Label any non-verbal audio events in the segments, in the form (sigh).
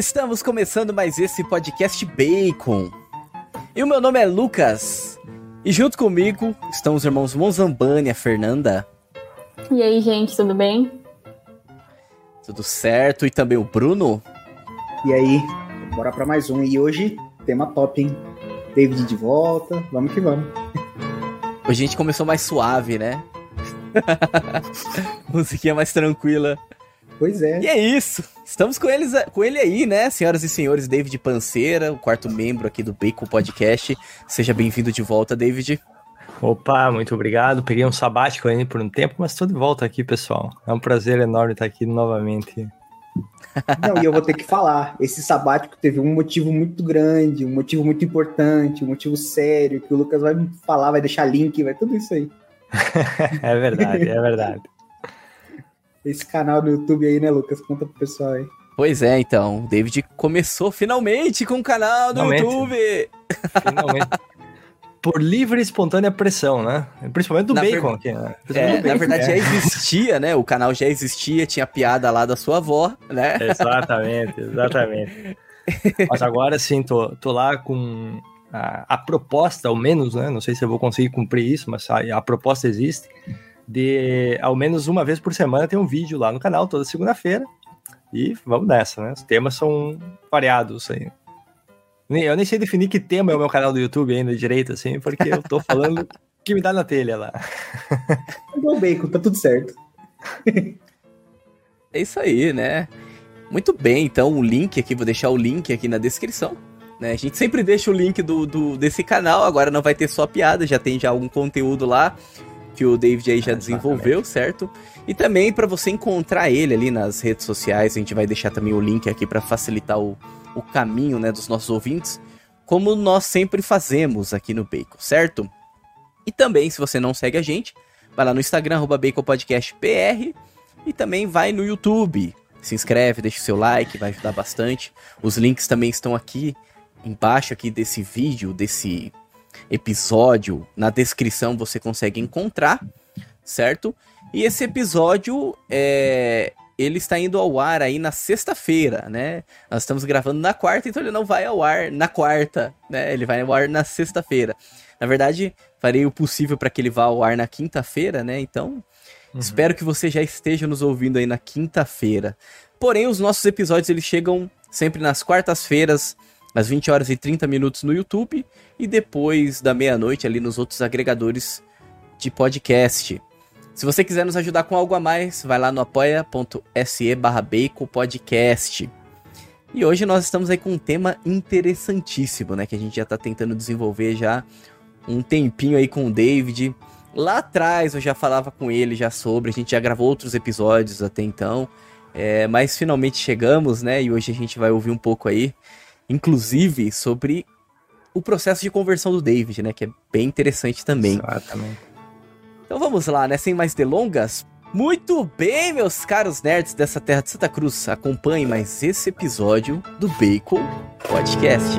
Estamos começando mais esse podcast Bacon. E o meu nome é Lucas. E junto comigo estão os irmãos Monzambani e a Fernanda. E aí, gente, tudo bem? Tudo certo. E também o Bruno. E aí, bora para mais um. E hoje, tema top, hein? David de volta. Vamos que vamos. Hoje a gente começou mais suave, né? (laughs) Musiquinha mais tranquila. Pois é. E é isso. Estamos com, eles, com ele aí, né, senhoras e senhores, David Panceira, o quarto membro aqui do Bacon Podcast. Seja bem-vindo de volta, David. Opa, muito obrigado. Peguei um sabático aí por um tempo, mas estou de volta aqui, pessoal. É um prazer enorme estar aqui novamente. Não, e eu vou ter que falar, esse sabático teve um motivo muito grande, um motivo muito importante, um motivo sério, que o Lucas vai falar, vai deixar link, vai tudo isso aí. (laughs) é verdade, é verdade esse canal do YouTube aí, né, Lucas? Conta pro pessoal aí. Pois é, então. O David começou finalmente com o canal do finalmente. YouTube. Finalmente. (laughs) Por livre e espontânea pressão, né? Principalmente do na Bacon ver... aqui, né? É, bacon, na verdade, é. já existia, né? O canal já existia, tinha piada lá da sua avó, né? Exatamente, exatamente. (laughs) Mas agora sim, tô, tô lá com a, a, proposta, ao menos, né? Não sei se eu vou conseguir cumprir isso, mas a, a proposta existe de ao menos uma vez por semana ter um vídeo lá no canal, toda segunda-feira. E vamos nessa, né? Os temas são variados aí. Eu nem sei definir que tema é o meu canal do YouTube ainda direito, assim, porque eu tô falando (laughs) que me dá na telha lá. Igual bacon, tá tudo certo. (laughs) é isso aí, né? Muito bem, então o link aqui, vou deixar o link aqui na descrição. Né? A gente sempre deixa o link do, do, desse canal, agora não vai ter só piada, já tem já algum conteúdo lá que o David aí já (laughs) desenvolveu, certo? E também para você encontrar ele ali nas redes sociais, a gente vai deixar também o link aqui para facilitar o, o caminho, né, dos nossos ouvintes, como nós sempre fazemos aqui no Bacon, certo? E também, se você não segue a gente, vai lá no Instagram, BaconPodcastPR, e também vai no YouTube. Se inscreve, deixa o seu like, vai ajudar bastante. Os links também estão aqui embaixo aqui desse vídeo, desse episódio, na descrição você consegue encontrar, certo? E esse episódio é, ele está indo ao ar aí na sexta-feira, né? Nós estamos gravando na quarta, então ele não vai ao ar na quarta, né? Ele vai ao ar na sexta-feira. Na verdade, farei o possível para que ele vá ao ar na quinta-feira, né? Então, uhum. espero que você já esteja nos ouvindo aí na quinta-feira. Porém, os nossos episódios eles chegam sempre nas quartas-feiras, às 20 horas e 30 minutos no YouTube e depois da meia-noite ali nos outros agregadores de podcast. Se você quiser nos ajudar com algo a mais, vai lá no apoia.se barra podcast. E hoje nós estamos aí com um tema interessantíssimo, né? Que a gente já tá tentando desenvolver já um tempinho aí com o David. Lá atrás eu já falava com ele já sobre, a gente já gravou outros episódios até então. É, mas finalmente chegamos, né? E hoje a gente vai ouvir um pouco aí inclusive sobre o processo de conversão do David, né? Que é bem interessante também. Exatamente. Então vamos lá, né? Sem mais delongas. Muito bem, meus caros nerds dessa terra de Santa Cruz. Acompanhe mais esse episódio do Bacon Podcast.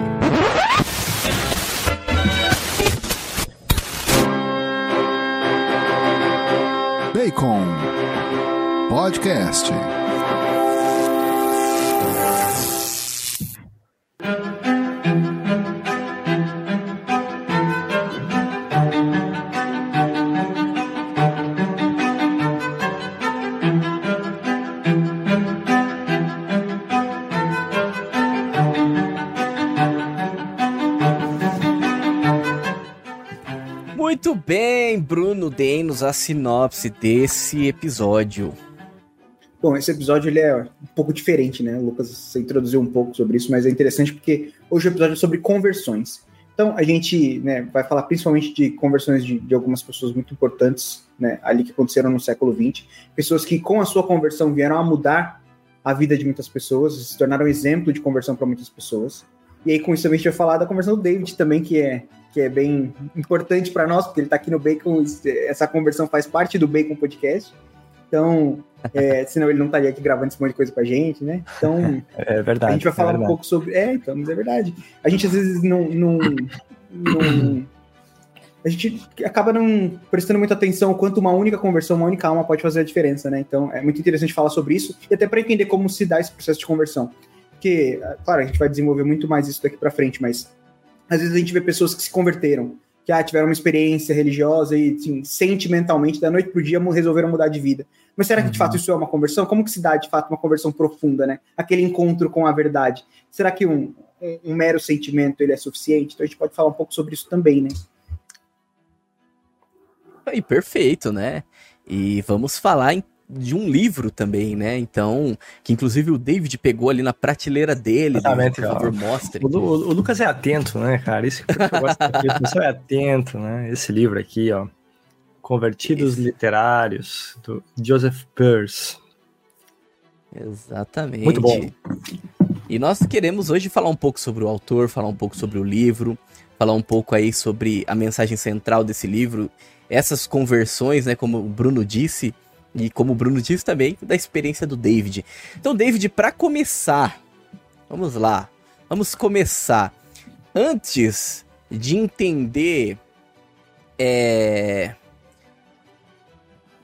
Bacon Podcast. Muito bem, Bruno, dê-nos a sinopse desse episódio. Bom, esse episódio ele é um pouco diferente, né? O Lucas introduziu um pouco sobre isso, mas é interessante porque hoje o episódio é sobre conversões. Então, a gente né, vai falar principalmente de conversões de, de, algumas pessoas muito importantes, né, ali que aconteceram no século XX. Pessoas que, com a sua conversão, vieram a mudar a vida de muitas pessoas, se tornaram exemplo de conversão para muitas pessoas. E aí, com isso, a gente vai falar da conversão do David também, que é que é bem importante para nós, porque ele está aqui no Bacon, essa conversão faz parte do Bacon Podcast. Então, é, senão ele não estaria aqui gravando esse monte de coisa com a gente, né? Então, (laughs) é verdade, a gente vai falar é um pouco sobre. É, então, mas é verdade. A gente às vezes não, não, não a gente acaba não prestando muita atenção quanto uma única conversão, uma única alma pode fazer a diferença, né? Então é muito interessante falar sobre isso e até para entender como se dá esse processo de conversão. Porque, claro, a gente vai desenvolver muito mais isso daqui para frente, mas às vezes a gente vê pessoas que se converteram, que ah, tiveram uma experiência religiosa e assim, sentimentalmente, da noite pro dia, resolveram mudar de vida. Mas será que de fato uhum. isso é uma conversão? Como que se dá de fato uma conversão profunda, né? Aquele encontro com a verdade. Será que um, um, um mero sentimento ele é suficiente? Então a gente pode falar um pouco sobre isso também, né? Aí, perfeito, né? E vamos falar de um livro também, né? Então, que inclusive o David pegou ali na prateleira dele. Exatamente, por favor, mostre. O, o, o, Lucas é atento, né, cara? Isso que eu gosto é atento, né? Esse livro aqui, ó. Convertidos Esse. Literários, do Joseph Peirce. Exatamente. Muito bom. E nós queremos hoje falar um pouco sobre o autor, falar um pouco sobre o livro, falar um pouco aí sobre a mensagem central desse livro essas conversões, né, como o Bruno disse, e como o Bruno disse também, da experiência do David. Então, David, para começar, vamos lá, vamos começar. Antes de entender é,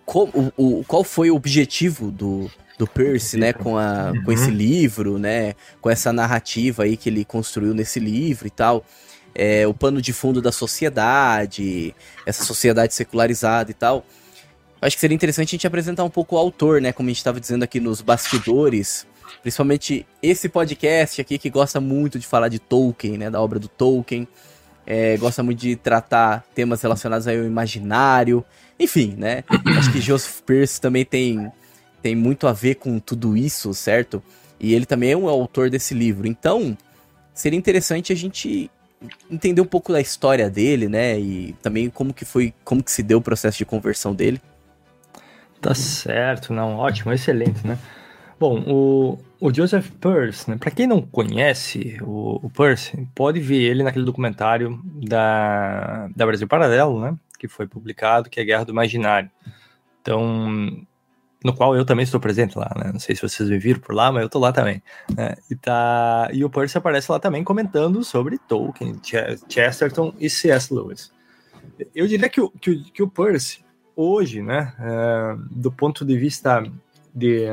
qual, o, qual foi o objetivo do, do Percy, né, com, a, com esse uhum. livro, né, com essa narrativa aí que ele construiu nesse livro e tal é, o pano de fundo da sociedade, essa sociedade secularizada e tal. Acho que seria interessante a gente apresentar um pouco o autor, né? Como a gente estava dizendo aqui nos bastidores. Principalmente esse podcast aqui que gosta muito de falar de Tolkien, né? Da obra do Tolkien. É, gosta muito de tratar temas relacionados ao imaginário. Enfim, né? Acho que Joseph Pierce também tem, tem muito a ver com tudo isso, certo? E ele também é um autor desse livro. Então, seria interessante a gente entender um pouco da história dele, né? E também como que foi, como que se deu o processo de conversão dele. Tá certo, não, ótimo, excelente, né? Bom, o, o Joseph Peirce, né? Para quem não conhece o, o Peirce, pode ver ele naquele documentário da, da Brasil Paralelo, né? Que foi publicado, que é Guerra do Imaginário. Então, no qual eu também estou presente lá, né? Não sei se vocês me viram por lá, mas eu tô lá também. Né? E, tá... e o Percy aparece lá também comentando sobre Tolkien, Chesterton e C.S. Lewis. Eu diria que o, que o, que o Percy, hoje, né, é, do ponto de vista de,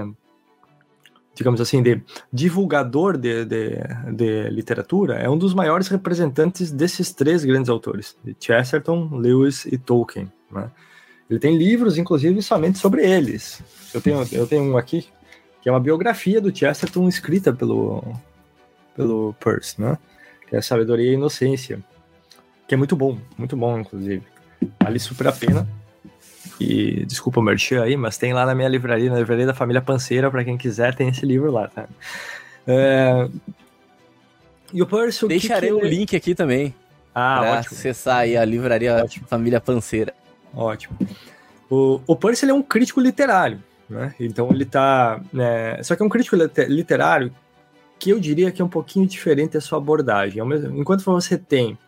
digamos assim, de divulgador de, de, de, literatura, é um dos maiores representantes desses três grandes autores, de Chesterton, Lewis e Tolkien, né? Ele tem livros, inclusive, somente sobre eles. Eu tenho, eu tenho um aqui, que é uma biografia do Chesterton escrita pelo, pelo Peirce, né? Que é Sabedoria e Inocência. Que é muito bom, muito bom, inclusive. Vale super a pena. E desculpa o merchan aí, mas tem lá na minha livraria, na livraria da família Panceira, para quem quiser, tem esse livro lá, tá? É... E o Peirce, o Deixarei que que... o link aqui também. Ah, pra ótimo. acessar aí a livraria ótimo. Família Panceira. Ótimo. O, o Percy ele é um crítico literário, né? Então ele tá. Né, só que é um crítico literário que eu diria que é um pouquinho diferente a sua abordagem. Enquanto você tem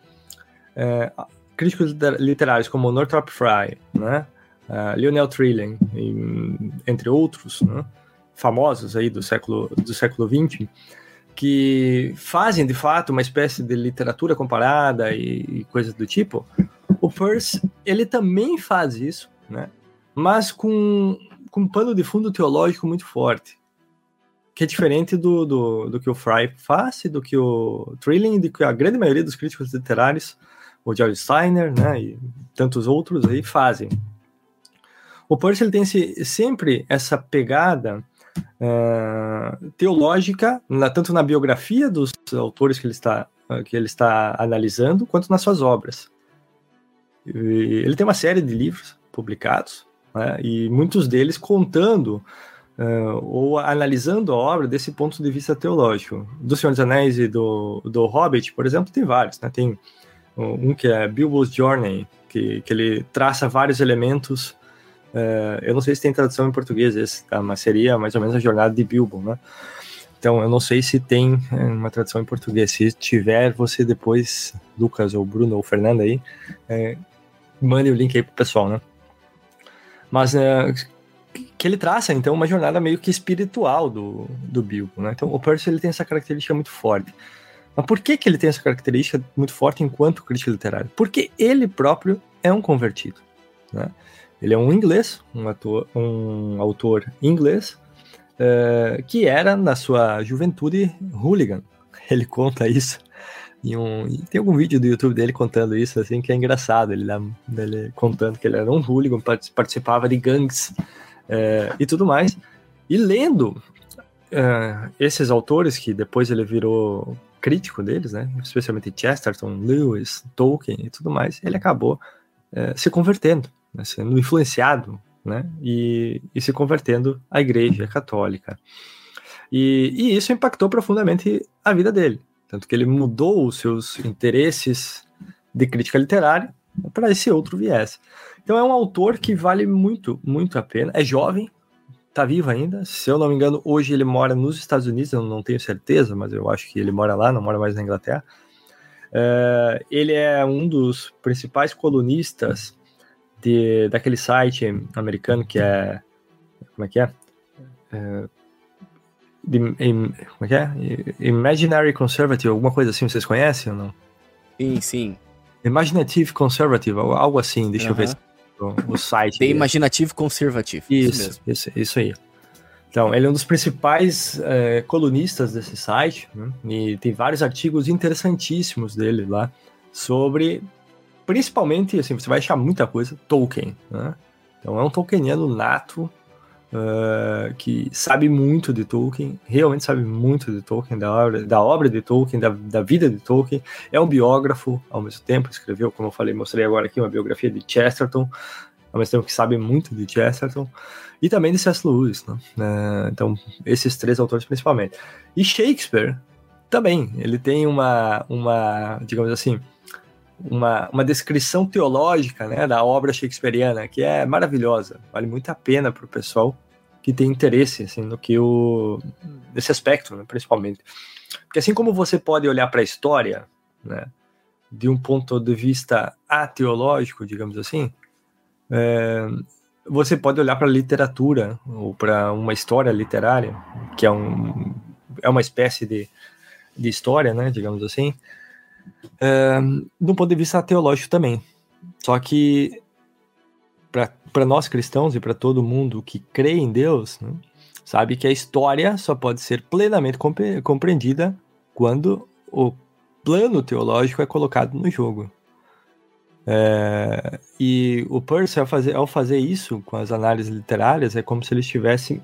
é, críticos literários como Northrop Frye, né? Uh, Lionel Trilling, entre outros, né? famosos aí do século do século XX, que fazem de fato uma espécie de literatura comparada e, e coisas do tipo. O Peirce, ele também faz isso, né? Mas com, com um pano de fundo teológico muito forte. Que é diferente do, do, do que o Fry faz, do que o Trilling, do que a grande maioria dos críticos literários, o George Steiner, né, e tantos outros aí fazem. O Peirce ele tem esse, sempre essa pegada uh, teológica, na, tanto na biografia dos autores que ele está, uh, que ele está analisando, quanto nas suas obras. Ele tem uma série de livros publicados, né, e muitos deles contando uh, ou analisando a obra desse ponto de vista teológico. Do Senhor dos Anéis e do, do Hobbit, por exemplo, tem vários. Né, tem um que é Bilbo's Journey, que, que ele traça vários elementos. Uh, eu não sei se tem tradução em português esse, tá, mas seria mais ou menos a jornada de Bilbo, né? Então, eu não sei se tem é, uma tradução em português. Se tiver, você depois, Lucas ou Bruno ou Fernando aí, é, mande o link aí pro pessoal, né? Mas é, que ele traça, então, uma jornada meio que espiritual do, do Bilbo, né? Então, o Percy, ele tem essa característica muito forte. Mas por que, que ele tem essa característica muito forte enquanto crítico literário? Porque ele próprio é um convertido, né? Ele é um inglês, um, ator, um autor inglês, uh, que era, na sua juventude, hooligan. (laughs) Ele conta isso. Em um, tem algum vídeo do YouTube dele contando isso, assim, que é engraçado. Ele, ele contando que ele era um hooligan, participava de gangues uh, e tudo mais. E lendo uh, esses autores, que depois ele virou crítico deles, né? Especialmente Chesterton, Lewis, Tolkien e tudo mais, ele acabou se convertendo né, sendo influenciado né, e, e, se convertendo à Igreja Católica. E, e, isso impactou profundamente a vida dele, tanto que ele mudou os seus interesses de crítica literária para esse outro viés. Então é um autor que vale muito, muito a pena. É jovem, está vivo ainda. Se eu não me engano, hoje ele mora nos Estados Unidos, eu não tenho certeza, mas eu acho que ele mora lá, não mora mais na Inglaterra. Uh, ele é um dos principais colunistas de, daquele site americano que é. Como é que é? é de, em, como é que é? Imaginary Conservative, alguma coisa assim, vocês conhecem ou não? Sim, sim. Imaginative Conservative, algo assim, deixa eu ver o, o site. The Imaginative Conservative. Isso, isso, isso, isso, aí. Então, ele é um dos principais é, colunistas desse site, né? e tem vários artigos interessantíssimos dele lá sobre principalmente, assim, você vai achar muita coisa Tolkien, né? Então é um Tolkieniano nato, uh, que sabe muito de Tolkien, realmente sabe muito de Tolkien, da obra, da obra de Tolkien, da, da vida de Tolkien. É um biógrafo, ao mesmo tempo, escreveu, como eu falei, mostrei agora aqui, uma biografia de Chesterton, ao mesmo tempo que sabe muito de Chesterton, e também de C.S. Lewis, né? Uh, então, esses três autores principalmente. E Shakespeare também, ele tem uma, uma digamos assim, uma, uma descrição teológica né, da obra shakespeariana, que é maravilhosa. Vale muito a pena para o pessoal que tem interesse assim, no que o. nesse aspecto, né, principalmente. Porque assim como você pode olhar para a história, né, de um ponto de vista ateológico, digamos assim, é, você pode olhar para a literatura ou para uma história literária, que é, um, é uma espécie de, de história, né, digamos assim, é, do ponto de vista teológico também. Só que para nós cristãos e para todo mundo que crê em Deus, né, sabe que a história só pode ser plenamente compre compreendida quando o plano teológico é colocado no jogo. É, e o Percy, ao fazer, ao fazer isso com as análises literárias, é como se ele estivesse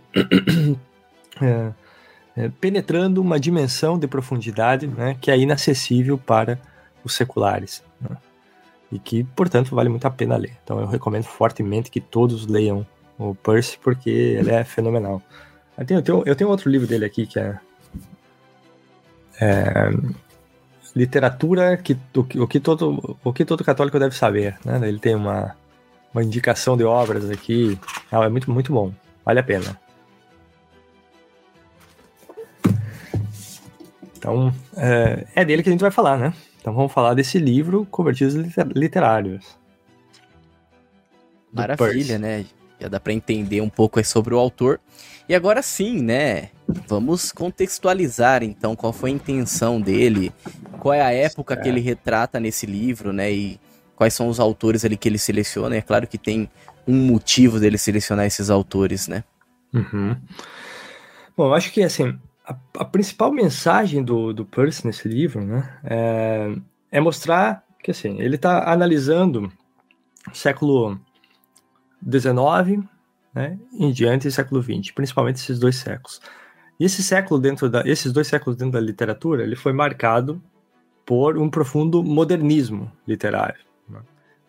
é, (coughs) é, penetrando uma dimensão de profundidade né, que é inacessível para os seculares. Né, e que, portanto, vale muito a pena ler. Então eu recomendo fortemente que todos leiam o Percy, porque ele é fenomenal. Eu tenho, eu tenho, eu tenho outro livro dele aqui que é, é literatura que o, o, que todo o que todo católico deve saber né ele tem uma, uma indicação de obras aqui é muito muito bom vale a pena Então, é, é, dele que a gente vai falar, né? Então vamos falar desse livro, Convertidos Literários. Maravilha, né? Já dá para entender um pouco sobre o autor. E agora sim, né? Vamos contextualizar então qual foi a intenção dele, qual é a época é. que ele retrata nesse livro, né? E quais são os autores ali que ele seleciona. É claro que tem um motivo dele selecionar esses autores, né? Uhum. Bom, eu acho que assim, a, a, principal mensagem do, do Percy nesse livro, né, é, é mostrar que assim ele está analisando o século XIX, né, em diante e século XX, principalmente esses dois séculos. E esse século dentro da, esses dois séculos dentro da literatura, ele foi marcado por um profundo modernismo literário. Né?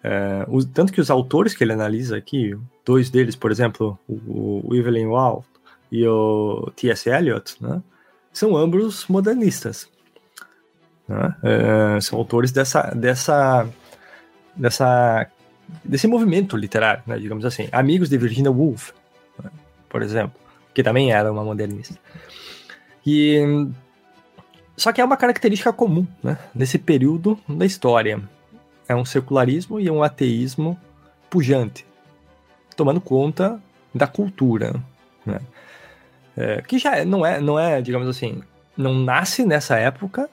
É, tanto que os autores que ele analisa aqui, dois deles, por exemplo, o, o Evelyn Waugh e o T.S. Eliot, né? são ambos modernistas. Né? É, são autores dessa, dessa, dessa, desse movimento literário, né? digamos assim. Amigos de Virginia Woolf, né? por exemplo, que também era uma modernista. E só que é uma característica comum, né? Nesse período da história, é um secularismo e um ateísmo pujante, tomando conta da cultura, né? É, que já não é, não é, digamos assim, não nasce nessa época,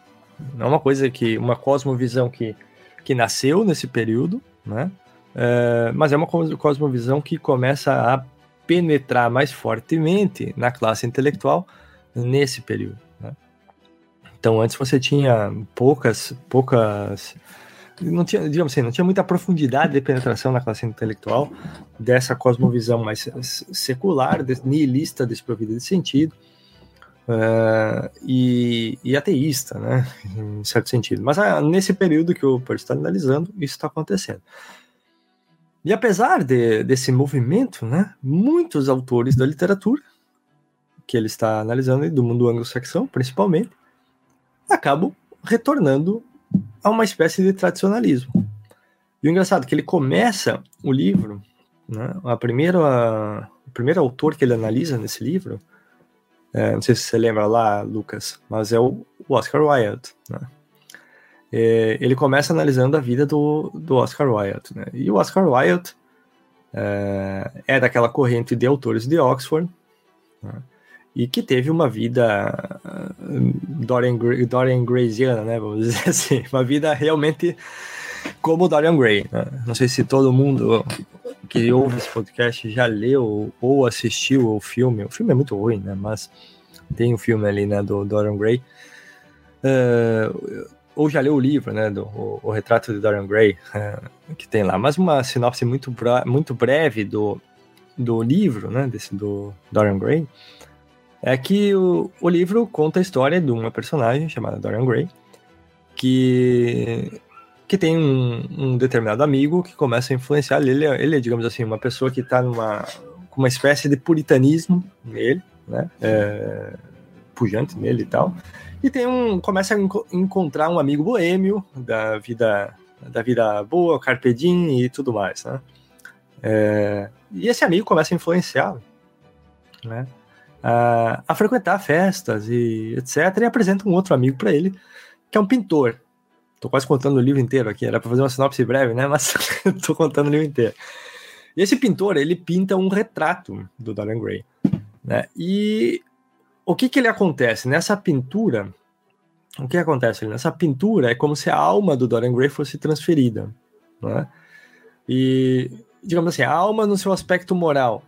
não é uma coisa que, uma cosmovisão que, que nasceu nesse período, né? É, mas é uma cosmovisão que começa a penetrar mais fortemente na classe intelectual nesse período. Né? Então, antes você tinha poucas, poucas não tinha, digamos assim, não tinha muita profundidade de penetração na classe intelectual dessa cosmovisão mais secular, nihilista, desprovida de sentido, uh, e, e, ateísta, né, em certo sentido. Mas uh, nesse período que o Percy está analisando, isso está acontecendo. E apesar de, desse movimento, né, muitos autores da literatura que ele está analisando, do mundo anglo-saxão principalmente, acabam retornando a uma espécie de tradicionalismo. E o engraçado é que ele começa o livro, né, a primeira, o primeiro autor que ele analisa nesse livro, é, não sei se você lembra lá, Lucas, mas é o Oscar Wilde. Né? É, ele começa analisando a vida do, do Oscar Wilde. Né? E o Oscar Wilde é, é daquela corrente de autores de Oxford, né? E que teve uma vida uh, Dorian, Gray, Dorian Graysiana, né, vamos (laughs) dizer assim, uma vida realmente como Dorian Gray. Né? Não sei se todo mundo que ouve esse podcast já leu ou assistiu o filme. O filme é muito ruim, né? Mas tem o um filme ali, né, do Dorian Gray. Uh, ou já leu o livro, né, do o, o Retrato de Dorian Gray, uh, que tem lá. Mas uma sinopse muito, muito breve do, do livro, né, desse do Dorian Gray é que o, o livro conta a história de uma personagem chamada Dorian Gray, que, que tem um, um determinado amigo que começa a influenciar ele. É, ele é, digamos assim, uma pessoa que está numa com uma espécie de puritanismo nele, né? É, pujante nele e tal. E tem um começa a enco encontrar um amigo boêmio da vida da vida boa, carpe diem e tudo mais, né? É, e esse amigo começa a influenciá-lo, né? A, a frequentar festas e etc. E apresenta um outro amigo para ele, que é um pintor. Tô quase contando o livro inteiro aqui, era para fazer uma sinopse breve, né? Mas (laughs) tô contando o livro inteiro. E esse pintor, ele pinta um retrato do Dorian Gray, né? E o que que ele acontece nessa pintura? O que acontece nessa pintura é como se a alma do Dorian Gray fosse transferida, né? E digamos assim, a alma no seu aspecto moral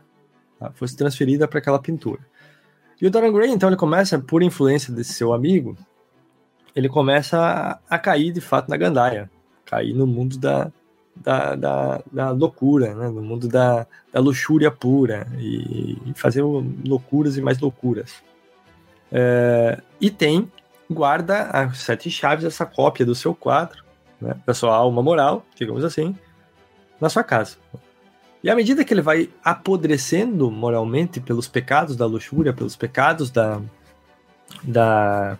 tá? fosse transferida para aquela pintura. E o Dorian Gray, então, ele começa, por influência desse seu amigo, ele começa a, a cair de fato na gandaia, cair no mundo da, da, da, da loucura, né? no mundo da, da luxúria pura e, e fazer loucuras e mais loucuras. É, e tem, guarda as sete chaves, essa cópia do seu quadro, né? da sua alma moral, digamos assim, na sua casa. E à medida que ele vai apodrecendo moralmente pelos pecados da luxúria, pelos pecados da, da,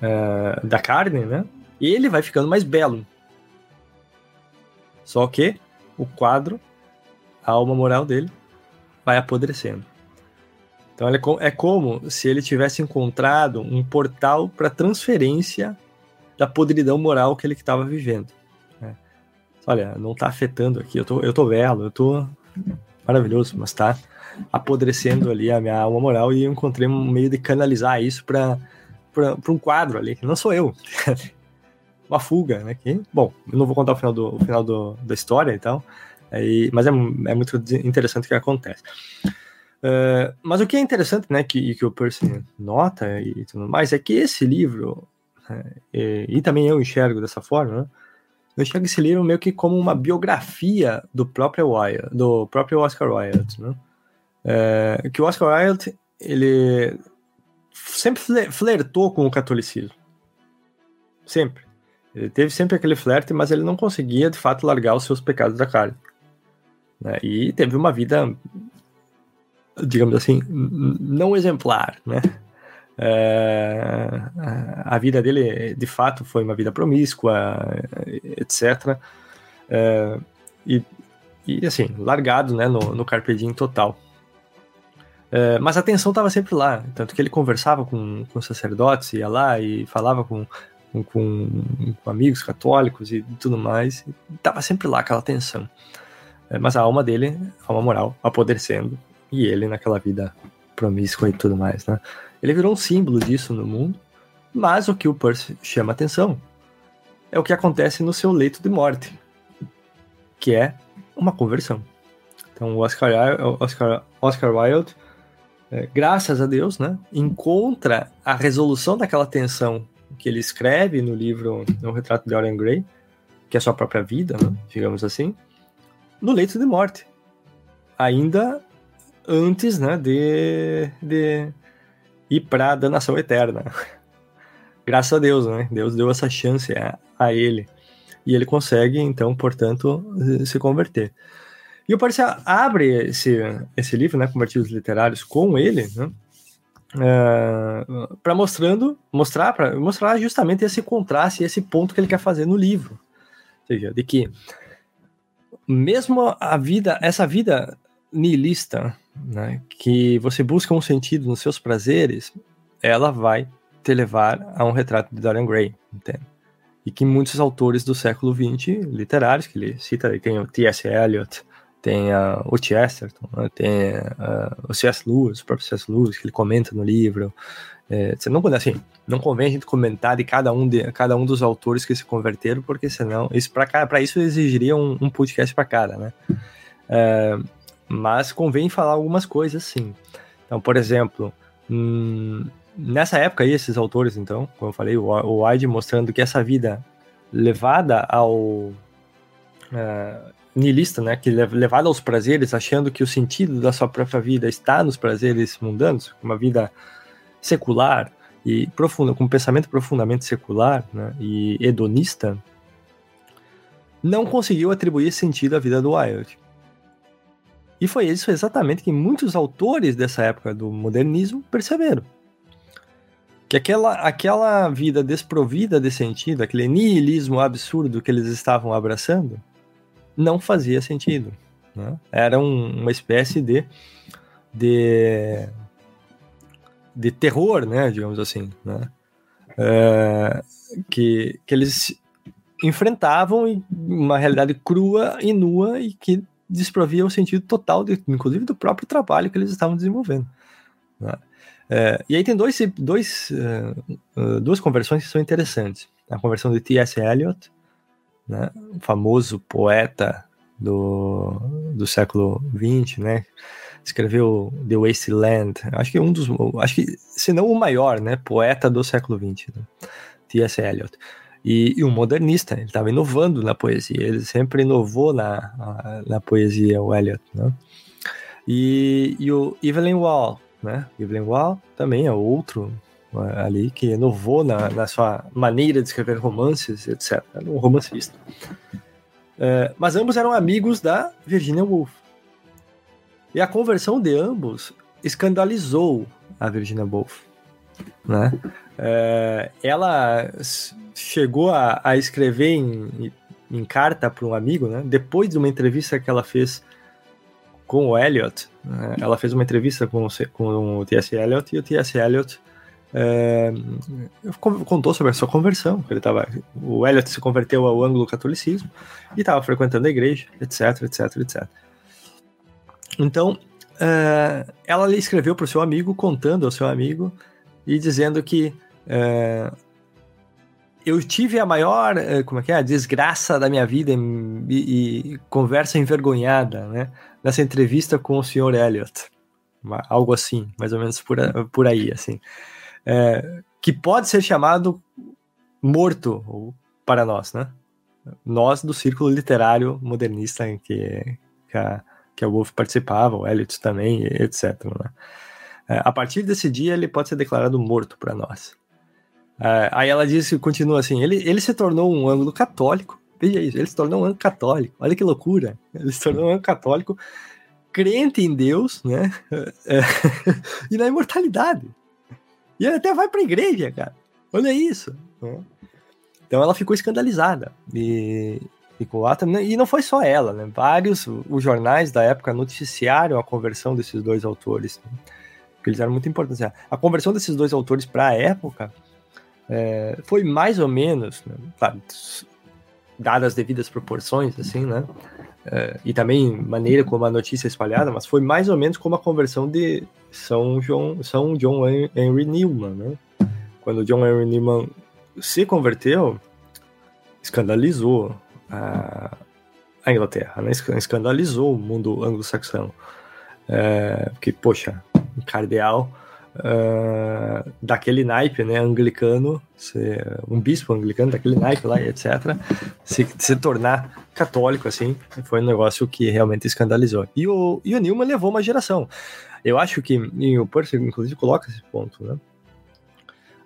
uh, da carne, né? Ele vai ficando mais belo. Só que o quadro, a alma moral dele, vai apodrecendo. Então é como se ele tivesse encontrado um portal para transferência da podridão moral que ele estava vivendo olha, não tá afetando aqui, eu tô, eu tô belo, eu tô maravilhoso, mas tá apodrecendo ali a minha alma moral e eu encontrei um meio de canalizar isso para um quadro ali, que não sou eu. (laughs) Uma fuga, né? Que, bom, eu não vou contar o final, do, o final do, da história e então, tal, é, mas é, é muito interessante o que acontece. Uh, mas o que é interessante, né, que, que o Percy nota e tudo mais, é que esse livro, é, e, e, também eu enxergo dessa forma, né, eu enxergo esse livro meio que como uma biografia do próprio Wilde, do próprio Oscar Wilde, né? É, que o Oscar Wilde, ele sempre flertou com o catolicismo. Sempre. Ele teve sempre aquele flerte, mas ele não conseguia, de fato, largar os seus pecados da carne. Né? E teve uma vida, digamos assim, não exemplar, né? É, a vida dele, de fato, foi uma vida promíscua, etc. É, e, e, assim, largado né, no, no Carpe Diem total. É, mas a tensão estava sempre lá, tanto que ele conversava com, com sacerdotes, ia lá e falava com, com, com amigos católicos e tudo mais, estava sempre lá aquela tensão. É, mas a alma dele, a alma moral, apodrecendo, e ele naquela vida promíscua e tudo mais, né? Ele virou um símbolo disso no mundo, mas o que o Percy chama atenção é o que acontece no seu leito de morte, que é uma conversão. Então, o Oscar, Oscar, Oscar Wilde, é, graças a Deus, né, encontra a resolução daquela tensão que ele escreve no livro No Retrato de Dorian Gray, que é a sua própria vida, né, digamos assim, no leito de morte. Ainda antes né, de, de ir para danação eterna. Graças a Deus, né? Deus deu essa chance a, a ele. E ele consegue, então, portanto, se converter. E o Parcia abre esse, esse livro, né, Convertidos Literários, com ele, né, é, para mostrando, mostrar, para mostrar justamente esse contraste, esse ponto que ele quer fazer no livro. Ou seja, de que mesmo a vida, essa vida nihilista, né, que você busca um sentido nos seus prazeres, ela vai te levar a um retrato de Dorian Gray, entende? E que muitos autores do século XX, literários, que ele cita, tem o T.S. Eliot, tem uh, o Chesterton, né, tem uh, o C.S. Lewis, o próprio C.S. Lewis, que ele comenta no livro. É, você não, assim, não convém a gente comentar de cada um, de cada um dos autores que se converteram, porque senão, isso para isso exigiria um, um podcast para cada, né? É, mas convém falar algumas coisas, sim. Então, por exemplo, hum, nessa época aí, esses autores, então, como eu falei, o, Hyde mostrando que essa vida levada ao uh, nihilista, né, que levada aos prazeres, achando que o sentido da sua própria vida está nos prazeres mundanos, uma vida secular e profunda, com um pensamento profundamente secular né, e hedonista, não conseguiu atribuir sentido à vida do Wilde. E foi isso exatamente que muitos autores dessa época do modernismo perceberam. Que aquela, aquela vida desprovida de sentido, aquele nihilismo absurdo que eles estavam abraçando, não fazia sentido. Né? Era um, uma espécie de, de, de terror, né, digamos assim, né? É, que, que eles enfrentavam uma realidade crua e nua e que desprovia o sentido total, de, inclusive do próprio trabalho que eles estavam desenvolvendo. Né? É, e aí tem dois, dois, uh, duas conversões que são interessantes. A conversão de T.S. Eliot, né, o famoso poeta do, do século XX, né, escreveu The Wasteland, acho que um dos, acho que se não o maior, né, poeta do século XX, né, T.S. Eliot e, e um modernista, ele estava inovando na poesia, ele sempre inovou na, na poesia, o Eliot, né? E, e o Evelyn Wall, né? Evelyn Wall também é outro é, ali que inovou na, na sua maneira de escrever romances, etc. Era um romancista. É, mas ambos eram amigos da Virginia Woolf. E a conversão de ambos escandalizou a Virginia Woolf, né? É, ela chegou a, a escrever em, em carta para um amigo, né? Depois de uma entrevista que ela fez com o Eliot, né? ela fez uma entrevista com, com o T.S. Eliot e o T.S. Eliot é, contou sobre a sua conversão. Ele tava, o Eliot se converteu ao anglo-catolicismo e estava frequentando a igreja, etc, etc, etc. Então, é, ela escreveu para o seu amigo, contando ao seu amigo e dizendo que é, eu tive a maior, é, como é que é, a desgraça da minha vida e, e conversa envergonhada, né? Nessa entrevista com o Sr. Elliot. Algo assim, mais ou menos por, por aí, assim. É, que pode ser chamado morto para nós, né? Nós do círculo literário modernista em que, que, a, que a Wolf participava, o Elliot também, etc. Né? É, a partir desse dia, ele pode ser declarado morto para nós. É, aí ela diz, continua assim, ele, ele se tornou um ângulo católico, veja isso, ele se tornou um ângulo católico, olha que loucura, ele se tornou um ângulo católico, crente em Deus, né, (laughs) é, e na imortalidade. E ele até vai para a igreja, cara, olha isso. Né? Então ela ficou escandalizada, e, ficou lá também, e não foi só ela, né, vários, os jornais da época noticiaram a conversão desses dois autores, né? porque eles eram muito importantes. A conversão desses dois autores para a época é, foi mais ou menos, né, claro, dadas as devidas proporções, assim, né? É, e também maneira como a notícia é espalhada, mas foi mais ou menos como a conversão de São John, São John Henry Newman, né? Quando John Henry Newman se converteu, escandalizou a, a Inglaterra, né? escandalizou o mundo anglo-saxão. É, porque, poxa, um cardeal uh, daquele naipe, né, anglicano, um bispo anglicano daquele naipe lá, etc., se, se tornar católico, assim, foi um negócio que realmente escandalizou. E o, e o Newman levou uma geração. Eu acho que, e o Percy, inclusive, coloca esse ponto, né?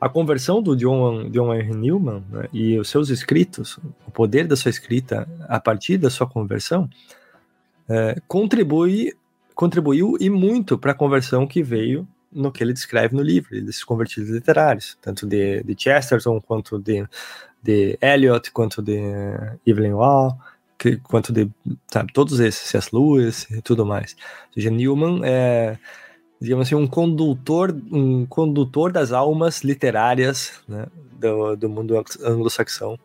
A conversão do John, John R. Newman né, e os seus escritos, o poder da sua escrita a partir da sua conversão, é, contribui, contribuiu e muito para a conversão que veio no que ele descreve no livro, desses convertidos literários, tanto de, de Chesterton, quanto de, de Eliot, quanto de Evelyn Waugh, quanto de sabe, todos esses, C.S. Lewis e tudo mais. Ou seja, Newman é digamos assim, um condutor, um condutor das almas literárias né, do, do mundo anglo-saxão.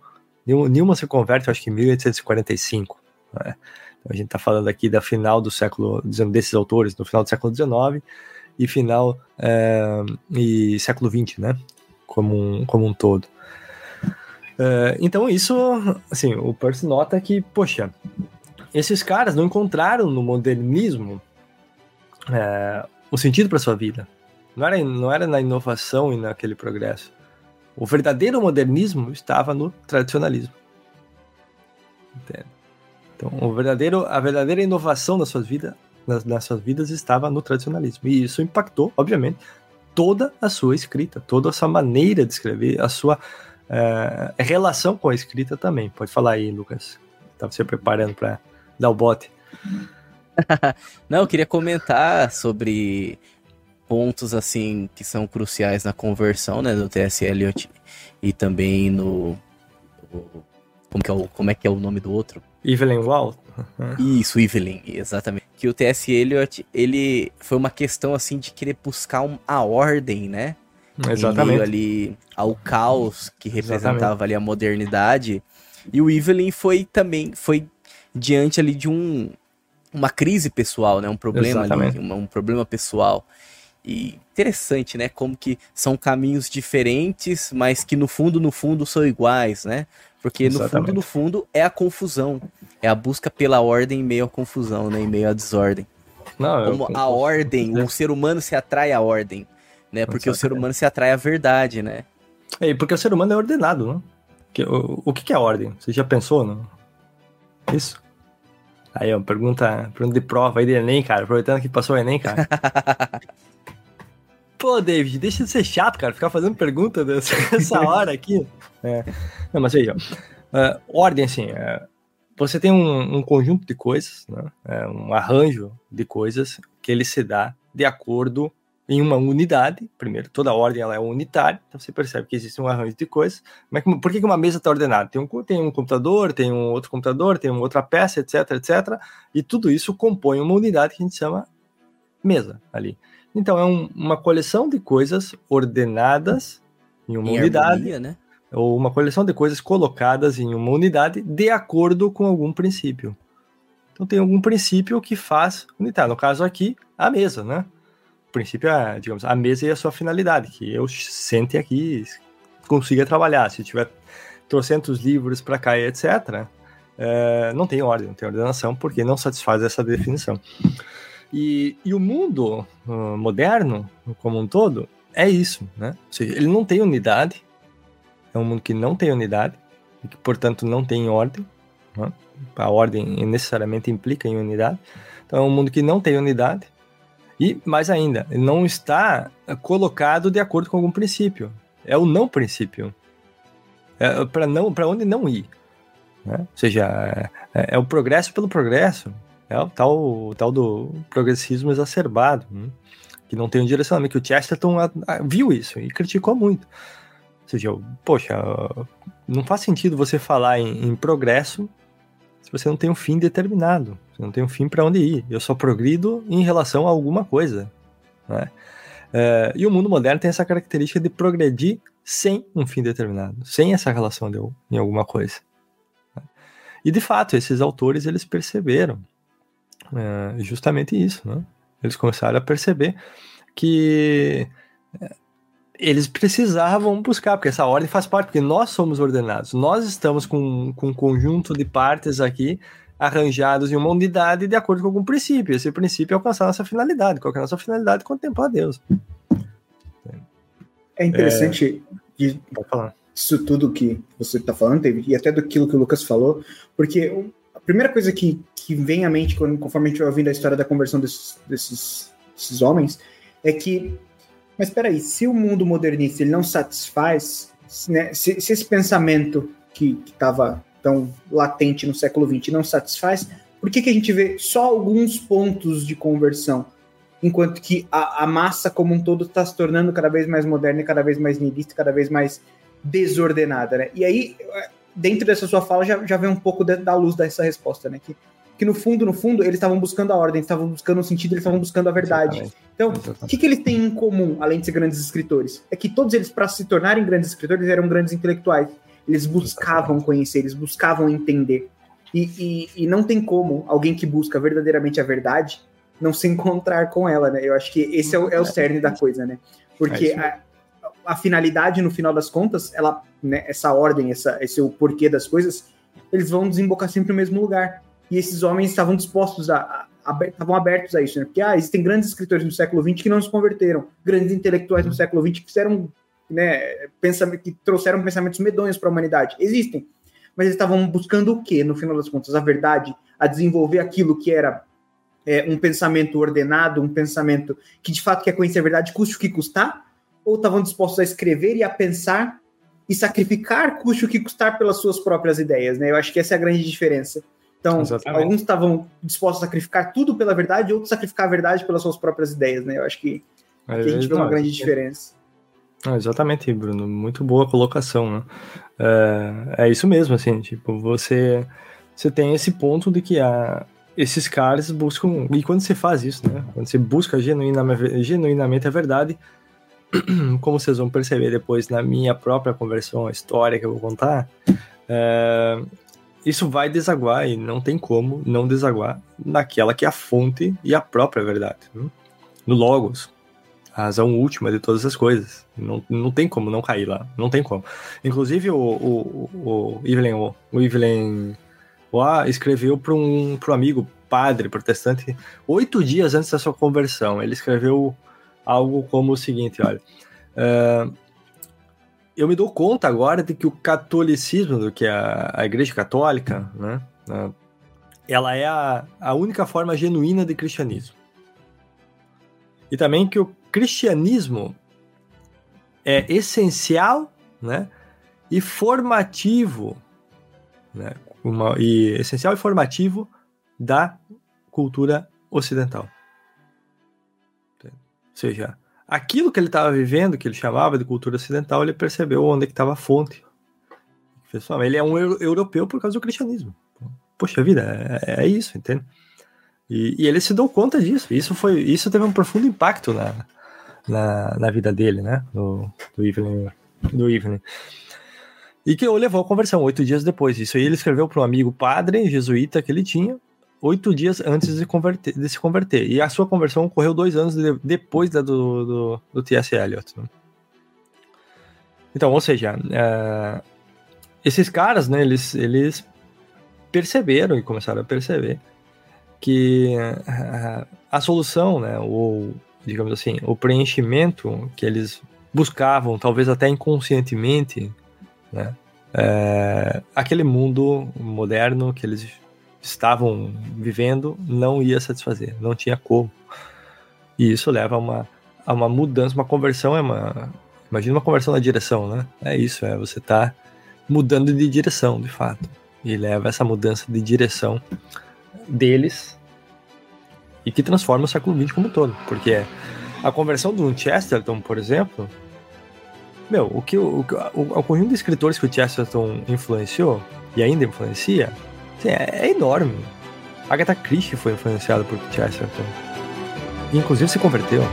Newman se converte, acho que em 1845. Né? Então a gente está falando aqui da final do século, desses autores, no final do século XIX e final é, e século XX, né? Como um, como um todo. É, então isso, assim, o Percy nota que, poxa, esses caras não encontraram no modernismo é, um sentido para sua vida. Não era, não era na inovação e naquele progresso. O verdadeiro modernismo estava no tradicionalismo. Entende? Então, o verdadeiro, a verdadeira inovação das suas vidas, nas, nas suas vidas estava no tradicionalismo. E isso impactou, obviamente, toda a sua escrita, toda a sua maneira de escrever, a sua uh, relação com a escrita também. Pode falar aí, Lucas. Estava se preparando para dar o bote. (laughs) Não, eu queria comentar sobre pontos assim que são cruciais na conversão, né, do T.S. Eliot e também no como, é o, como é que é o nome do outro? Evelyn Wall. Isso, Evelyn, exatamente. Que o T.S. Eliot, ele foi uma questão assim de querer buscar um, a ordem, né? Exatamente. Ali ao caos que representava Exatamente. ali a modernidade. E o Evelyn foi também foi diante ali de um uma crise pessoal, né? Um problema ali, um, um problema pessoal. E interessante, né? Como que são caminhos diferentes, mas que no fundo, no fundo, são iguais, né? Porque no Exatamente. fundo, no fundo, é a confusão. É a busca pela ordem em meio à confusão, né? Em meio à desordem. Não, Como eu... a ordem, o ser humano se atrai à ordem, né? Porque o ser humano se atrai à verdade, né? É, porque o ser humano é ordenado, né? O, o que, que é ordem? Você já pensou, não? Isso? Aí, ó, pergunta, pergunta de prova aí de Enem, cara. Aproveitando que passou o Enem, cara. (laughs) Pô, David, deixa de ser chato, cara. Ficar fazendo pergunta nessa (laughs) hora aqui. É. Não, mas aí, ó. Uh, ordem, assim, uh, você tem um, um, conjunto de coisas, né? Uh, um arranjo de coisas que ele se dá de acordo em uma unidade. Primeiro, toda ordem ela é unitária, então você percebe que existe um arranjo de coisas. Mas por que uma mesa está ordenada? Tem um, tem um computador, tem um outro computador, tem uma outra peça, etc, etc. E tudo isso compõe uma unidade que a gente chama mesa ali. Então é um, uma coleção de coisas ordenadas em uma em unidade. Harmonia, né? Ou uma coleção de coisas colocadas em uma unidade de acordo com algum princípio. Então tem algum princípio que faz unitar. No caso aqui, a mesa, né? princípio, é, digamos, a mesa e a sua finalidade, que eu sente aqui consiga trabalhar. Se tiver trocentos livros para cá e etc., é, não tem ordem, não tem ordenação, porque não satisfaz essa definição. E, e o mundo uh, moderno, como um todo, é isso, né? Ou seja, ele não tem unidade, é um mundo que não tem unidade, e que, portanto, não tem ordem. Né? A ordem necessariamente implica em unidade. Então, é um mundo que não tem unidade, e mais ainda, não está colocado de acordo com algum princípio. É o não princípio. É para não, para onde não ir. Né? Ou seja, é, é, o progresso pelo progresso. É o tal, o tal do progressismo exacerbado, né? que não tem um direcionamento. Que o Chesterton viu isso e criticou muito. Ou seja, poxa, não faz sentido você falar em, em progresso se você não tem um fim determinado. Você não tem um fim para onde ir. Eu só progrido em relação a alguma coisa. Né? É, e o mundo moderno tem essa característica de progredir sem um fim determinado, sem essa relação de, em alguma coisa. E de fato, esses autores eles perceberam é, justamente isso, né? Eles começaram a perceber que é, eles precisavam buscar, porque essa ordem faz parte, porque nós somos ordenados, nós estamos com, com um conjunto de partes aqui arranjados em uma unidade de acordo com algum princípio. Esse princípio é alcançar a nossa finalidade. Qual é a nossa finalidade? Contemplar Deus. É interessante é... De, isso tudo que você está falando, e até do que o Lucas falou, porque a primeira coisa que, que vem à mente quando, conforme a gente vai ouvindo a história da conversão desses, desses, desses homens é que, mas espera aí, se o mundo modernista ele não satisfaz, né, se, se esse pensamento que estava tão latente no século XX não satisfaz, por que, que a gente vê só alguns pontos de conversão? Enquanto que a, a massa como um todo está se tornando cada vez mais moderna, cada vez mais nihilista, cada vez mais desordenada, né? E aí, dentro dessa sua fala, já, já vem um pouco de, da luz dessa resposta, né? Que, que no fundo, no fundo, eles estavam buscando a ordem, estavam buscando o sentido, eles estavam buscando a verdade. Exatamente. Então, Exatamente. o que, que eles têm em comum, além de ser grandes escritores? É que todos eles, para se tornarem grandes escritores, eram grandes intelectuais. Eles buscavam conhecer, eles buscavam entender. E, e, e, não tem como alguém que busca verdadeiramente a verdade não se (laughs) encontrar com ela, né? Eu acho que esse é o, é o cerne da coisa, né? Porque é a, a, finalidade, no final das contas, ela, né, essa ordem, essa, esse o porquê das coisas, eles vão desembocar sempre no mesmo lugar. E esses homens estavam dispostos a, estavam abertos a isso, né? Porque ah, existem grandes escritores no século XX que não se converteram, grandes intelectuais no século XX que fizeram né, pensamento, que trouxeram pensamentos medonhos para a humanidade. Existem. Mas eles estavam buscando o quê, no final das contas? A verdade, a desenvolver aquilo que era é, um pensamento ordenado, um pensamento que de fato quer conhecer a verdade, custe o que custar? Ou estavam dispostos a escrever e a pensar e sacrificar, custe o que custar pelas suas próprias ideias, né? Eu acho que essa é a grande diferença. Então, Exatamente. alguns estavam dispostos a sacrificar tudo pela verdade, outros sacrificar a verdade pelas suas próprias ideias, né? Eu acho que, a gente vê uma grande diferença. Ah, exatamente, Bruno. Muito boa colocação, né? É, é, isso mesmo, assim, tipo, você, você tem esse ponto de que a, esses caras buscam. E quando você faz isso, né? Quando você busca genuinamente, genuinamente a verdade, (clears throat) como vocês vão perceber depois na minha própria conversão, a história que eu vou contar, é, isso vai desaguar e não tem como não desaguar naquela que é a fonte e a própria verdade, né? no Logos a razão última de todas as coisas. Não, não tem como não cair lá. Não tem como. Inclusive, o, o, o Evelyn, o, o Evelyn Boa escreveu para um, um amigo padre protestante oito dias antes da sua conversão. Ele escreveu algo como o seguinte: olha. Uh, eu me dou conta agora de que o catolicismo, do que a, a Igreja Católica, né, ela é a, a única forma genuína de cristianismo. E também que o cristianismo é essencial, né? E formativo, né? Uma, e essencial e formativo da cultura ocidental. Ou seja, aquilo que ele estava vivendo, que ele chamava de cultura ocidental, ele percebeu onde estava a fonte. Ele é um europeu por causa do cristianismo. Poxa vida, é, é isso, entende? E, e, ele se deu conta disso. Isso foi, isso teve um profundo impacto na, na, na vida dele, né? Do, do Evelyn. Do Evelyn. E que o levou à conversão oito dias depois. Isso aí ele escreveu para um amigo padre jesuíta que ele tinha, oito dias antes de, converter, de se converter. E a sua conversão ocorreu dois anos de, depois da do, do, do T.S. Eliot. Né? Então, ou seja, é, esses caras, né, eles, eles perceberam e começaram a perceber que a, a solução, né, ou digamos assim, o preenchimento que eles buscavam, talvez até inconscientemente, né? É, aquele mundo moderno que eles estavam vivendo não ia satisfazer, não tinha como. E isso leva a uma, a uma mudança, uma conversão, é uma. Imagina uma conversão na direção, né? É isso, é você tá mudando de direção, de fato. E leva essa mudança de direção deles e que transforma o século XX como um todo. Porque a conversão do Chesterton, por exemplo, meu, o que o, o, o conjunto de escritores que o Chesterton influenciou e ainda influencia assim, é, é, enorme. Agatha Christie foi influenciada por Chesterton. E, inclusive se converteu.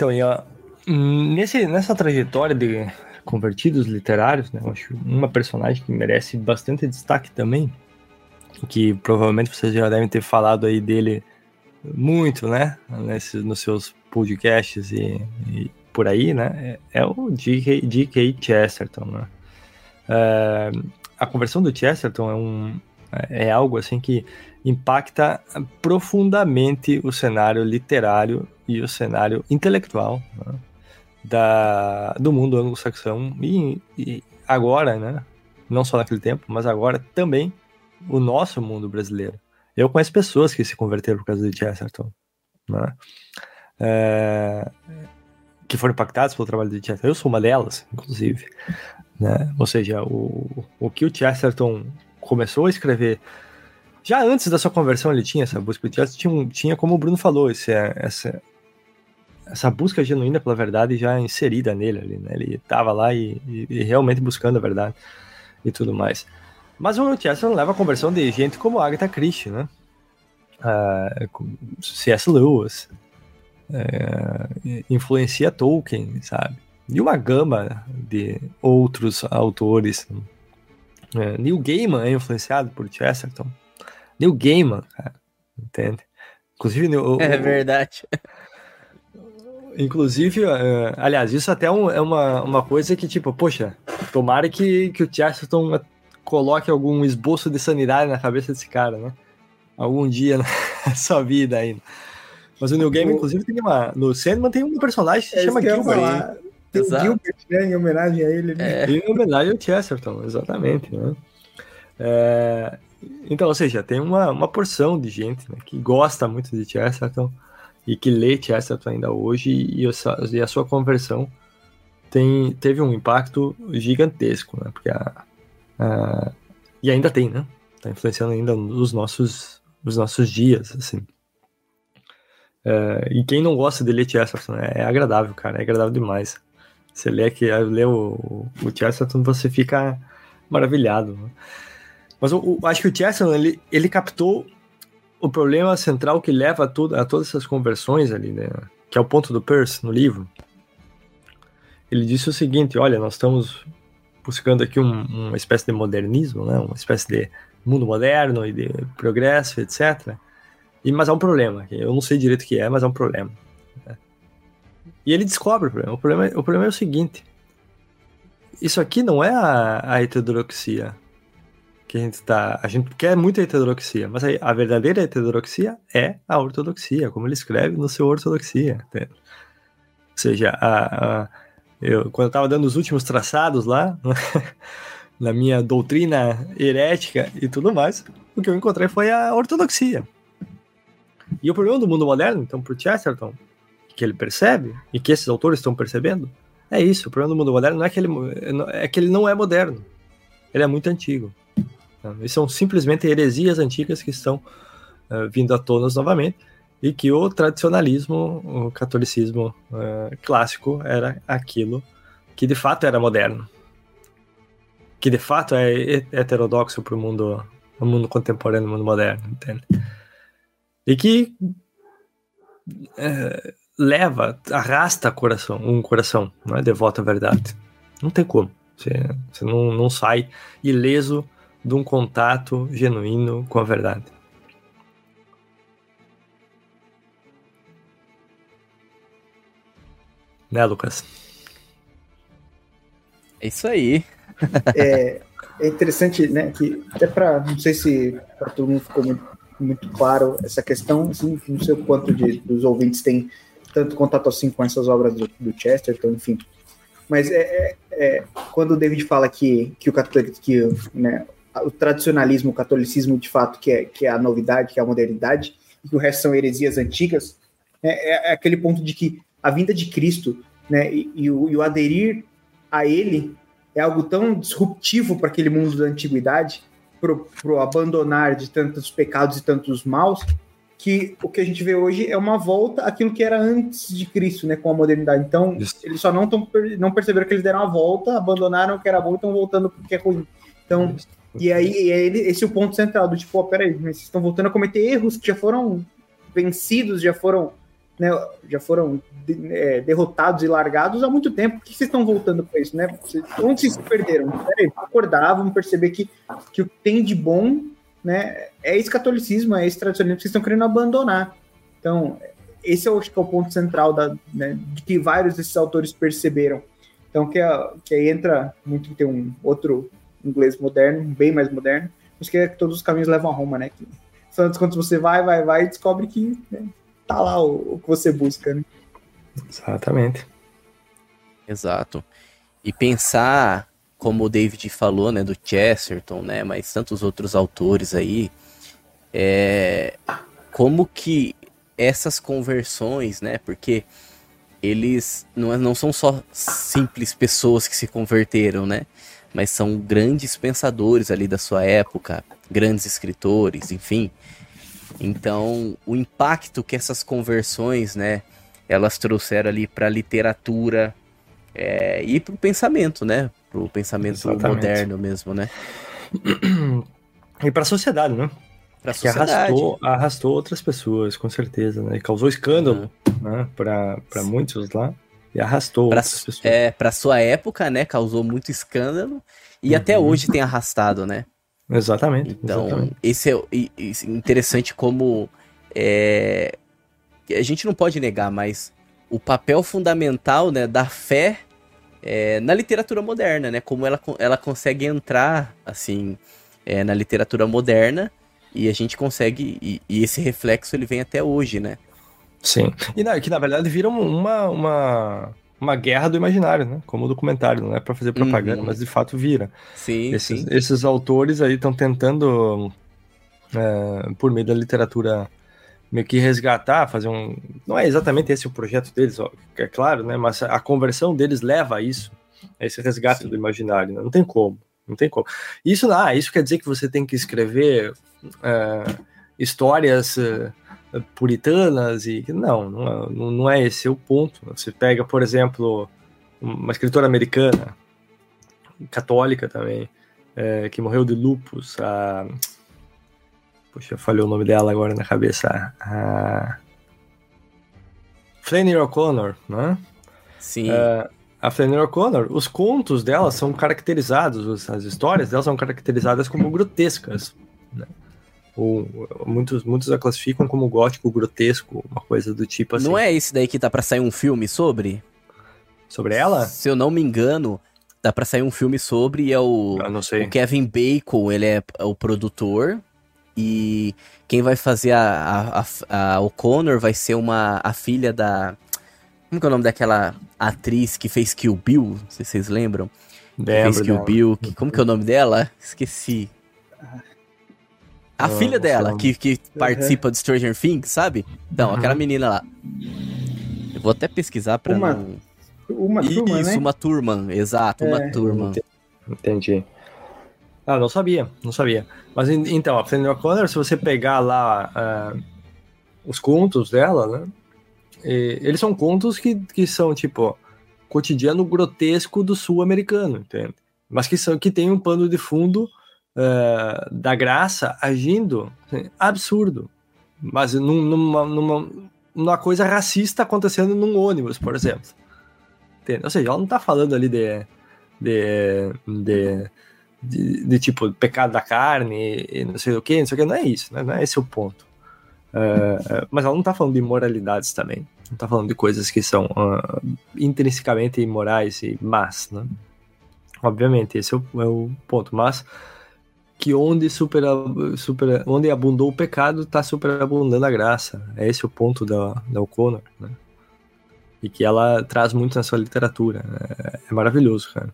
Então, e, ó, nesse, nessa trajetória de convertidos literários, né, eu acho uma personagem que merece bastante destaque também, que provavelmente vocês já devem ter falado aí dele muito, né, nesse, nos seus podcasts e, e por aí, né, é, é o D.K. Chesterton, né. É, a conversão do Chesterton é, um, é algo assim que impacta profundamente o cenário literário e o cenário intelectual né, da, do mundo anglo-saxão e, e, agora, né, não só naquele tempo, mas agora também o nosso mundo brasileiro. Eu conheço pessoas que se converteram por causa de Chesterton, né, é, que foram impactadas pelo trabalho de Chesterton. Eu sou uma delas, inclusive. Né? Ou seja, o, o que o Chesterton começou a escrever já antes da sua conversão ele tinha essa busca, tinha, tinha como o Bruno falou, esse, essa, essa busca genuína pela verdade já inserida nele ali, né? Ele estava lá e, e, e, realmente buscando a verdade e tudo mais. Mas o Chesterton leva a conversão de gente como Agatha Christie, né? Uh, C.S. Lewis, uh, influencia Tolkien, sabe? E uma gama de outros autores. Uh, Neil Gaiman é influenciado por Chesterton. Neil Gaiman, cara, entende? Inclusive, o, é verdade. Inclusive, uh, aliás, isso até um, é uma, uma coisa que, tipo, poxa, tomara que, que o Chesterton coloque algum esboço de sanidade na cabeça desse cara, né? Algum dia na (laughs) sua vida ainda. Mas o Neil Gaiman, inclusive, tem uma. No Sandman tem um personagem que se é chama Gilbert. Tem Exato. o Gilbert, né? Em homenagem a ele. Né? É. Em homenagem ao Chesterton, exatamente. Né? É, então, ou seja, tem uma, uma porção de gente né, que gosta muito de Chesterton e que lê Chesterton ainda hoje e, e a sua conversão tem, teve um impacto gigantesco, né? Porque a, a, e ainda tem, né? Tá influenciando ainda os nossos, os nossos dias, assim. É, e quem não gosta de ler Chesterton é, é agradável, cara, é agradável demais. Você lê, aqui, lê o, o Chesterton, você fica maravilhado. Mas eu, acho que o Chesterton, ele, ele captou o problema central que leva a, tudo, a todas essas conversões ali, né? Que é o ponto do Peirce no livro. Ele disse o seguinte: olha, nós estamos buscando aqui um, uma espécie de modernismo, né? Uma espécie de mundo moderno e de progresso, etc. E, mas há um problema. Eu não sei direito o que é, mas há um problema. Né? E ele descobre o problema. O problema, o problema é o seguinte: isso aqui não é a, a heterodoxia que a gente tá. A gente quer muita heterodoxia, mas a, a verdadeira heterodoxia é a ortodoxia, como ele escreve no seu ortodoxia. Ou seja, a, a, eu, quando eu estava dando os últimos traçados lá, (laughs) na minha doutrina herética e tudo mais, o que eu encontrei foi a ortodoxia. E o problema do mundo moderno, então, por Chesterton, que ele percebe, e que esses autores estão percebendo, é isso. O problema do mundo moderno não é que ele, é que ele não é moderno. Ele é muito antigo. E são simplesmente heresias antigas que estão uh, vindo à tona novamente e que o tradicionalismo, o catolicismo uh, clássico era aquilo que de fato era moderno, que de fato é heterodoxo para o mundo, o mundo contemporâneo, o mundo moderno, entende? E que uh, leva, arrasta coração, um coração, não é devoto à verdade. Não tem como. Você, você não, não sai ileso de um contato genuíno com a verdade. Né, Lucas? É isso aí. é, é interessante, né, que até para, não sei se para todo mundo ficou muito, muito, claro essa questão, assim, não sei o quanto de, dos ouvintes têm tanto contato assim com essas obras do, do Chesterton, enfim. Mas é, é, é, quando o David fala que, que o católico, que né, o tradicionalismo, o catolicismo de fato, que é, que é a novidade, que é a modernidade, e que o resto são heresias antigas, é, é, aquele ponto de que a vinda de Cristo né, e, e, o, e o aderir a ele é algo tão disruptivo para aquele mundo da antiguidade, para o abandonar de tantos pecados e tantos maus, que o que a gente vê hoje é uma volta àquilo que era antes de Cristo, né, com a modernidade. Então, Isso. eles só não, tão, não perceberam que eles deram a volta, abandonaram o que era bom e estão voltando porque é ruim. Então, Isso. E aí, aí esse é o ponto central do tipo, oh, peraí, mas vocês estão voltando a cometer erros que já foram vencidos, já foram né, já foram de- é, derrotados e largados há muito tempo. Por que vocês estão voltando para isso, né? Vocês- Onde vocês se perderam? Peraí, acordar, vamos perceber que, que o que tem de bom né, é esse catolicismo, é esse tradicionalismo que vocês estão querendo abandonar. Então, esse eu acho que é o ponto central da, né, de que vários desses autores perceberam. Então, que, é- que aí entra muito que tem um outro inglês moderno, bem mais moderno, mas que é que todos os caminhos levam a Roma, né? Que, afinal das contas, você vai, vai, vai e descobre que né, tá lá o, o que você busca, né? Exatamente. Exato. E pensar, como o David falou, né, do Chesterton, né, mas tantos outros autores aí, é, como que essas conversões, né, porque eles não, é- não são só simples pessoas que se converteram, né, mas são grandes pensadores ali da sua época, grandes escritores, enfim. Então, o impacto que essas conversões, né, elas trouxeram ali para a literatura é, e para o pensamento, né, para o pensamento Exatamente. moderno mesmo, né, (clears throat) E para a sociedade, né? para a Que sociedade. arrastou, arrastou outras pessoas, com certeza, né? E causou escândalo, né? Para muitos lá. E arrastou Pra, outras pessoas. é, para sua época, né, causou muito escândalo e Uhum. até hoje tem arrastado, né? Exatamente. Então, exatamente. esse é e- e interessante como é, a gente não pode negar, mas o papel fundamental, né, da fé é, na literatura moderna, né? Como ela, ela consegue entrar, assim, é, na literatura moderna e a gente consegue e, e esse reflexo ele vem até hoje, né? Sim. E na, que na verdade vira uma, uma, uma guerra do imaginário, né? Como documentário, não é para fazer propaganda, Uhum. mas de fato vira. Sim, Esses, sim. esses autores aí estão tentando, é, por meio da literatura, meio que resgatar, fazer um. Não é exatamente esse o projeto deles, ó, é claro, né? Mas a conversão deles leva a isso, a esse resgate Sim. do imaginário, né? Não tem como. Não tem como. Isso, ah, isso quer dizer que você tem que escrever é, histórias é, puritanas e. Não, não é, não- é esse o ponto. Você pega, por exemplo, uma escritora americana, católica também, é, que morreu de lupus, a. Puxa, falhou o nome dela agora na cabeça. A. Flannery O'Connor, né? Sim. É, a Flannery O'Connor, os contos dela são caracterizados, os- as histórias dela são caracterizadas como grotescas. Né? Ou, muitos, muitos a classificam como gótico grotesco, uma coisa do tipo assim. Não é esse daí que tá pra sair um filme sobre? Sobre ela? Se eu não me engano, dá pra sair um filme sobre e é o, Eu não sei. o Kevin Bacon, ele é o produtor. E quem vai fazer a, a, a O'Connor vai ser uma a filha da. Como que é o nome daquela atriz que fez Kill Bill? Não sei se vocês lembram. Que fez Lembro Kill dela. Bill. Que, como que é o nome dela? Esqueci. A filha dela, que, que participa do Stranger Things, sabe? Então, Uhum. aquela menina lá. Eu vou até pesquisar pra Uma não. Uma turma, Isso, né? uma turma, exato, uma É. turma. Entendi. Ah, não sabia, não sabia. Mas en- então, a Flannery O'Connor, se você pegar lá ah, os contos dela, né? e- eles são contos que, que são, tipo, cotidiano grotesco do sul-americano, entende? Mas que, são, que tem um pano de fundo ah, da graça agindo assim, absurdo. Mas num- numa, numa, numa coisa racista acontecendo num ônibus, por exemplo. Entende? Ou seja, ela não tá falando ali de, de, de, de, de, tipo pecado da carne e não sei o que, não sei o que, não é isso, né? não é esse o ponto. É, mas ela não tá falando de imoralidades também, não tá falando de coisas que são ah, intrinsecamente imorais e más, né? Obviamente, esse é o, é o ponto, mas que onde super, super onde abundou o pecado tá superabundando a graça. É esse o ponto da, da O'Connor, né? E que ela traz muito na sua literatura. É, é maravilhoso, cara.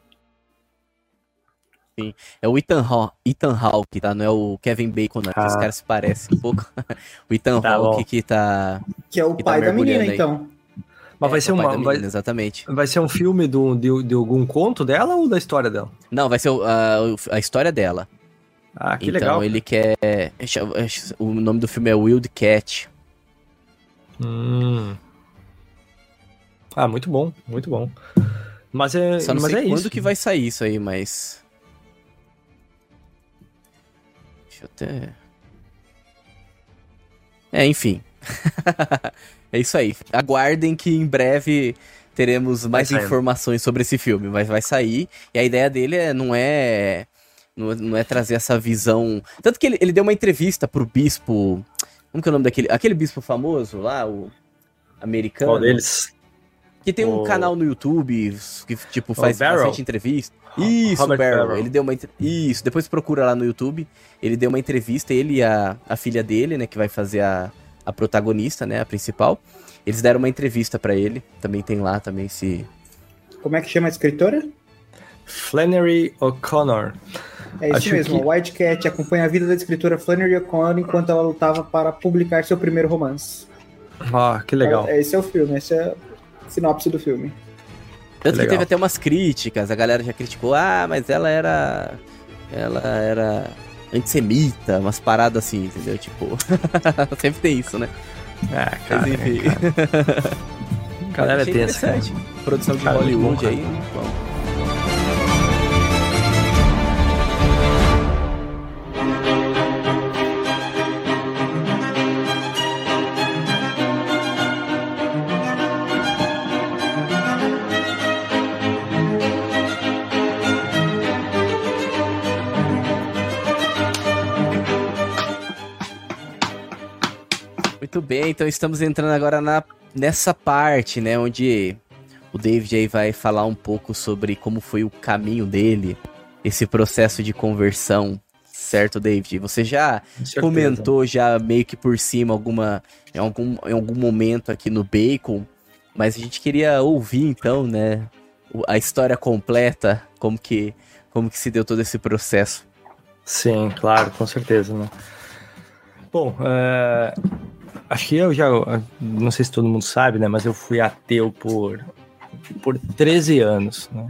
É o Ethan, Haw Ethan Hawke, tá? Não é o Kevin Bacon, não. porque Ah. Os caras se parecem um pouco. (laughs) o Ethan Tá Hawke que tá. Que é o que tá pai da menina, aí. então. Mas vai é, ser o pai uma. da Vai, menina, Exatamente. vai ser um filme do, de, de algum conto dela ou da história dela? Não, vai ser a, história dela. Ah, que então legal. ele quer. O nome do filme é Wild Cat. Hum. Ah, muito bom, muito bom. Mas é, Só não mas sei é quando isso. que vai sair isso aí, mas. Deixa eu até. É, enfim. (laughs) é isso aí. Aguardem que em breve teremos mais informações sobre esse filme, mas vai sair. E a ideia dele é, não é não, não é trazer essa visão. Tanto que ele, ele deu uma entrevista pro bispo. Como que é o nome daquele? Aquele bispo famoso lá, o americano. Qual deles? Que tem um O- canal no YouTube que, tipo, faz bastante entrevista. Isso, Robert Barrel. Barrel. Ele deu uma entre- Isso, depois procura lá no YouTube. Ele deu uma entrevista, ele e a, a filha dele, né, que vai fazer a, a protagonista, né, a principal. Eles deram uma entrevista pra ele. Também tem lá também esse. Como é que chama a escritora? Flannery O'Connor. É isso Acho mesmo, que- White Cat acompanha a vida da escritora Flannery O'Connor enquanto ela lutava para publicar seu primeiro romance. Ah, que legal. É, Esse é o filme, essa é sinopse do filme. Tanto que teve até umas críticas, a galera já criticou, ah, mas ela era. Ela era antissemita, umas paradas assim, entendeu? Tipo. (laughs) sempre tem isso, né? Ah, Mas cara, enfim. cara. (laughs) Galera é tensa. Produção de Cara, Hollywood bom, aí, bom. Bem, então estamos entrando agora na, nessa parte, né, onde o David aí vai falar um pouco sobre como foi o caminho dele, esse processo de conversão, certo, David? Você já comentou já meio que por cima alguma em algum, em algum momento aqui no Bacon, mas a gente queria ouvir então, né, a história completa, como que como que se deu todo esse processo. Sim, claro, com certeza, né? Bom, é, acho que eu já, não sei se todo mundo sabe, né? Mas eu fui ateu por, por 13 anos, né?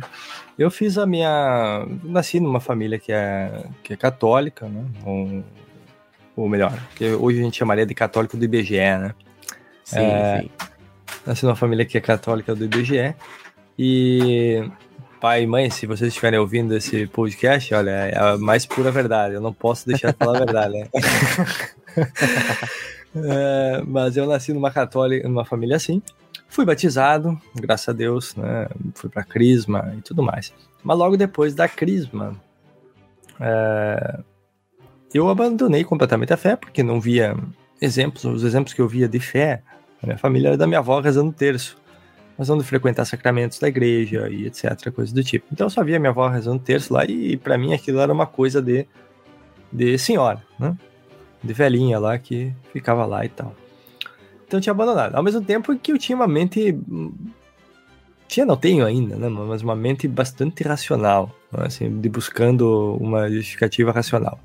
Eu fiz a minha... Nasci numa família que é, que é católica, né? Ou, ou melhor, que hoje a gente chamaria de católico do IBGE, né? Sim, É, sim. Nasci numa família que é católica do IBGE. E pai e mãe, se vocês estiverem ouvindo esse podcast, olha, é a mais pura verdade. Eu não posso deixar de falar a verdade, né? (laughs) É, mas eu nasci numa católica, numa família assim. Fui batizado, graças a Deus, né? Fui pra Crisma e tudo mais. Mas logo depois da Crisma, é, eu abandonei completamente a fé, porque não via exemplos, os exemplos que eu via de fé, a minha família era da minha avó rezando terço, mas não de frequentar sacramentos da igreja e etc, coisas do tipo. Então eu só via minha avó rezando terço lá e pra mim aquilo era uma coisa de, de senhora, né? De velhinha lá que ficava lá e tal. Então tinha abandonado. Ao mesmo tempo que eu tinha uma mente. hum, Tinha, não tenho ainda, né? Mas uma mente bastante racional, né, assim, de buscando uma justificativa racional.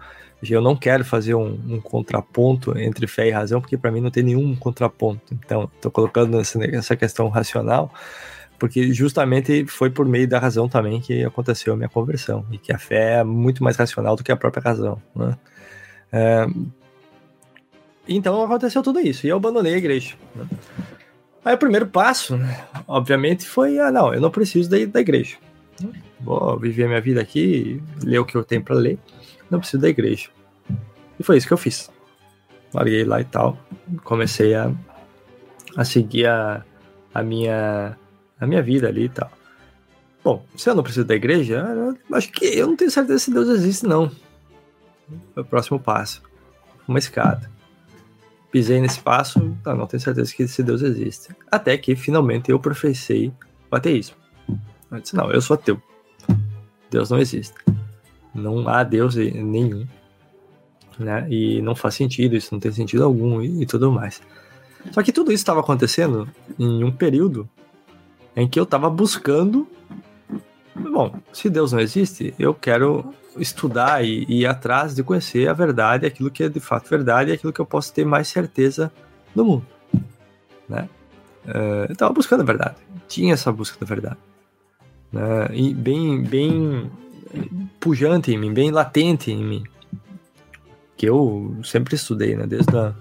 Eu não quero fazer um, um contraponto entre fé e razão, porque para mim não tem nenhum contraponto. Então, estou colocando essa, essa questão racional, porque justamente foi por meio da razão também que aconteceu a minha conversão, e que a fé é muito mais racional do que a própria razão. Né? É, então aconteceu tudo isso, e eu abandonei a igreja. né? Aí o primeiro passo, né, obviamente, foi: ah, não, eu não preciso da, da igreja. Vou viver a minha vida aqui, ler o que eu tenho para ler, não preciso da igreja. E foi isso que eu fiz. Larguei lá e tal, comecei a, a seguir a, a, minha, a minha vida ali e tal. Bom, se eu não preciso da igreja, acho que eu não tenho certeza se Deus existe, não. Foi o próximo passo. Uma escada. Pisei nesse passo, não, não tenho certeza que se Deus existe. Até que finalmente eu professei o ateísmo. Eu disse, não, eu sou ateu. Deus não existe. Não há Deus nenhum. Né? E não faz sentido, isso não tem sentido algum e, e tudo mais. Só que tudo isso estava acontecendo em um período em que eu estava buscando. Bom, se Deus não existe, eu quero estudar e, ir atrás de conhecer a verdade, aquilo que é de fato verdade, e aquilo que eu posso ter mais certeza no mundo. Né? Uh, eu estava buscando a verdade, tinha essa busca da verdade. Né? E bem, bem pujante em mim, bem latente em mim. Que eu sempre estudei, né? Desde a,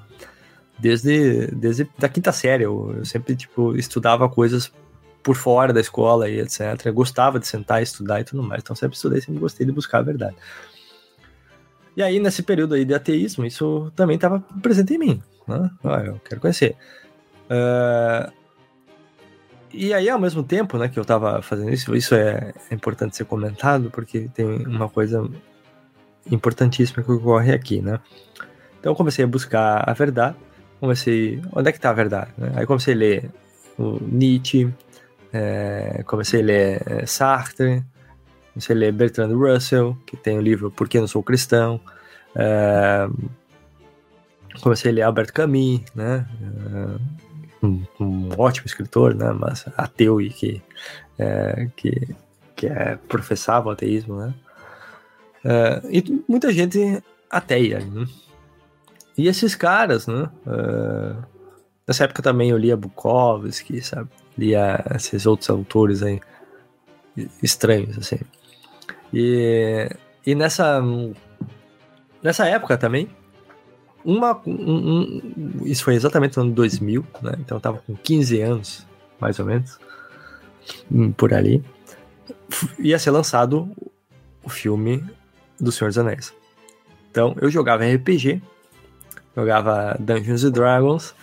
desde, desde da quinta série, eu, eu sempre tipo, estudava coisas por fora da escola e etc. Eu gostava de sentar e estudar e tudo mais. Então sempre estudei, sempre gostei de buscar a verdade. E aí, nesse período aí de ateísmo, isso também estava presente em mim. né? Ah, eu quero conhecer. Uh, e aí, ao mesmo tempo, né, que eu tava fazendo isso, isso é, é importante ser comentado, porque tem uma coisa importantíssima que ocorre aqui, né? Então eu comecei a buscar a verdade, comecei, onde é que tá a verdade? Né? Aí comecei a ler o Nietzsche, é, comecei a ler é, Sartre, comecei a ler Bertrand Russell, que tem o livro Por que não sou cristão, é, comecei a ler Albert Camus, né? É, um, um, ótimo escritor, né? Mas ateu e que, é, que, que é, professava o ateísmo, né? É, e muita gente ateia, né? E esses caras, né? É, nessa época também eu lia Bukowski, sabe? Lia esses outros autores aí estranhos, assim. E, e nessa, nessa época também, uma, um, um, isso foi exatamente no ano 2000, né? Então eu tava com 15 anos, mais ou menos, hum, por ali. Ia ser lançado o filme do Senhor dos Anéis. Então eu jogava RPG, jogava Dungeons and Dragons,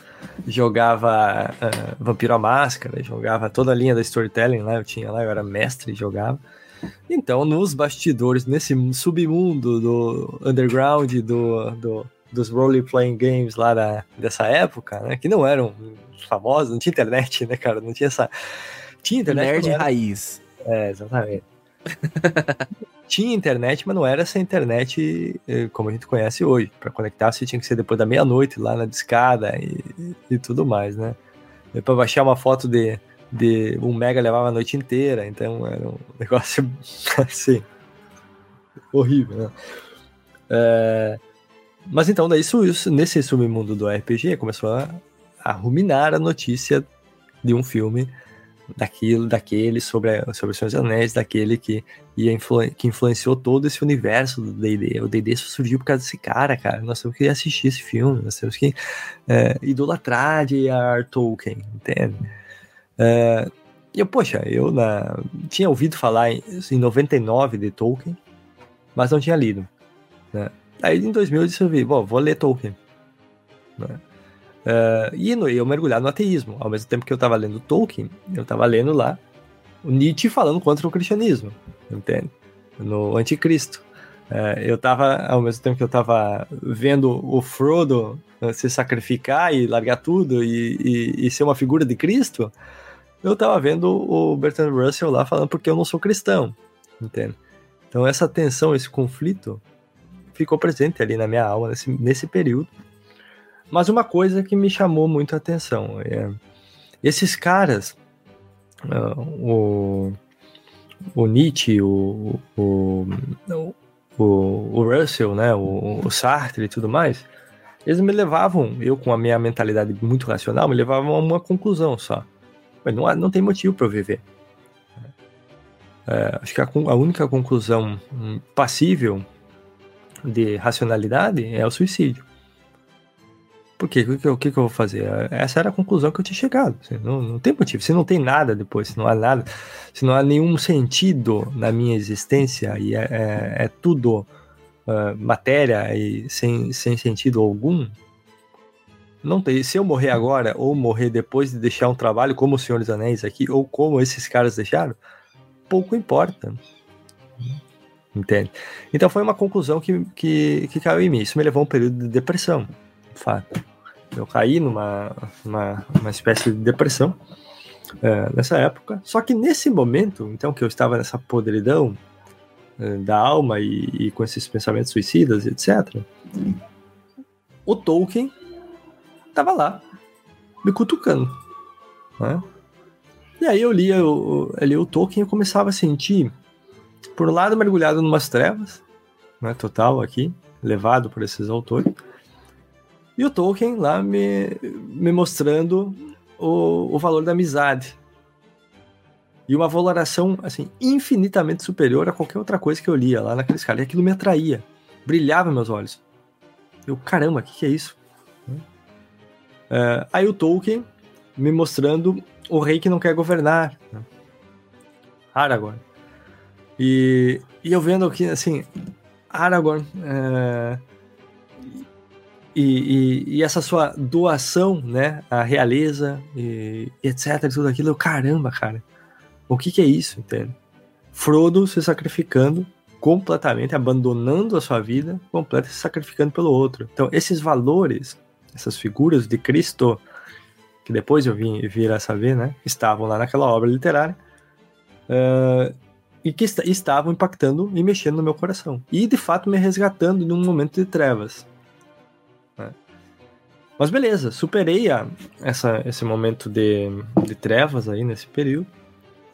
jogava uh, Vampiro à Máscara, jogava toda a linha da storytelling lá, eu tinha lá, eu era mestre e jogava. Então, nos bastidores, nesse submundo do underground do, do dos role-playing games lá da, dessa época, né? Que não eram famosos, não tinha internet, né, cara? Não tinha essa. Tinha internet. Nerd era... raiz. É, exatamente. (laughs) tinha internet, mas não era essa internet eh, como a gente conhece hoje. Para conectar, você tinha que ser depois da meia-noite lá na discada e, e tudo mais, né? Para baixar uma foto de, de um mega levava a noite inteira, então era um (laughs) negócio assim horrível, né? É, mas então, daí isso, isso, nesse submundo do RPG começou a, a ruminar a notícia de um filme daquilo, daquele sobre, sobre os Senhor Anéis, daquele que, ia influ, que influenciou todo esse universo do D&D. O D&D surgiu por causa desse cara, cara. Nós temos que assistir esse filme, nós temos que é, idolatrar J.R. Tolkien, entende? É, eu, poxa, eu na, tinha ouvido falar em, em 99 de Tolkien, mas não tinha lido, né? Aí em 2000 eu disse, bom, vou ler Tolkien. Né? Uh, e eu mergulhar no ateísmo. Ao mesmo tempo que eu estava lendo Tolkien, eu estava lendo lá o Nietzsche falando contra o cristianismo, entende? No Anticristo. Uh, eu estava, ao mesmo tempo que eu estava vendo o Frodo uh, se sacrificar e largar tudo e, e, e ser uma figura de Cristo, eu estava vendo o Bertrand Russell lá falando porque eu não sou cristão, entende? Então essa tensão, esse conflito, ficou presente ali na minha alma nesse, nesse período. Mas uma coisa que me chamou muito a atenção é esses caras, uh, o, o Nietzsche, o, o, o, o Russell, né, o, o Sartre e tudo mais, eles me levavam, eu com a minha mentalidade muito racional, me levavam a uma conclusão só. Não, não tem motivo para eu viver. É, acho que a, a, única conclusão hum, passível de racionalidade é o suicídio. Por quê? O que, o que, eu vou fazer? Essa era a conclusão que eu tinha chegado. Assim, não, não tem motivo. Se não tem nada depois, se não há nada, se não há nenhum sentido na minha existência e é, é, é tudo uh, matéria e sem, sem sentido algum, não tem. Se eu morrer agora ou morrer depois de deixar um trabalho como o Senhor dos Anéis aqui ou como esses caras deixaram, pouco importa. Entende? Então foi uma conclusão que, que, que caiu em mim. Isso me levou a um período de depressão, de fato. Eu caí numa uma, uma espécie de depressão é, nessa época. Só que nesse momento, então, que eu estava nessa podridão é, da alma e, e, com esses pensamentos suicidas, etc., o Tolkien estava lá, me cutucando. Né? E aí eu lia, eu, eu lia o Tolkien e começava a sentir por um lado mergulhado numas trevas, né, total aqui, levado por esses autores, e o Tolkien lá me, me mostrando o, o valor da amizade. E uma valoração, assim, infinitamente superior a qualquer outra coisa que eu lia lá naqueles caras. E aquilo me atraía, brilhava meus olhos. Eu, caramba, o que, que, é isso? É, aí o Tolkien me mostrando o rei que não quer governar. Aragorn. E, e eu vendo aqui, assim, Aragorn. É, e, e, e, essa sua doação, né, à realeza e, etc, tudo aquilo, eu, caramba, cara, o que que é isso, entende? Frodo se sacrificando completamente, abandonando a sua vida completa, se sacrificando pelo outro. Então, esses valores, essas figuras de Cristo, que depois eu vim vir a saber, né, estavam lá naquela obra literária, uh, e que est estavam impactando e mexendo no meu coração. E, de fato, me resgatando num momento de trevas. Mas beleza, superei a, essa, esse momento de, de trevas aí nesse período.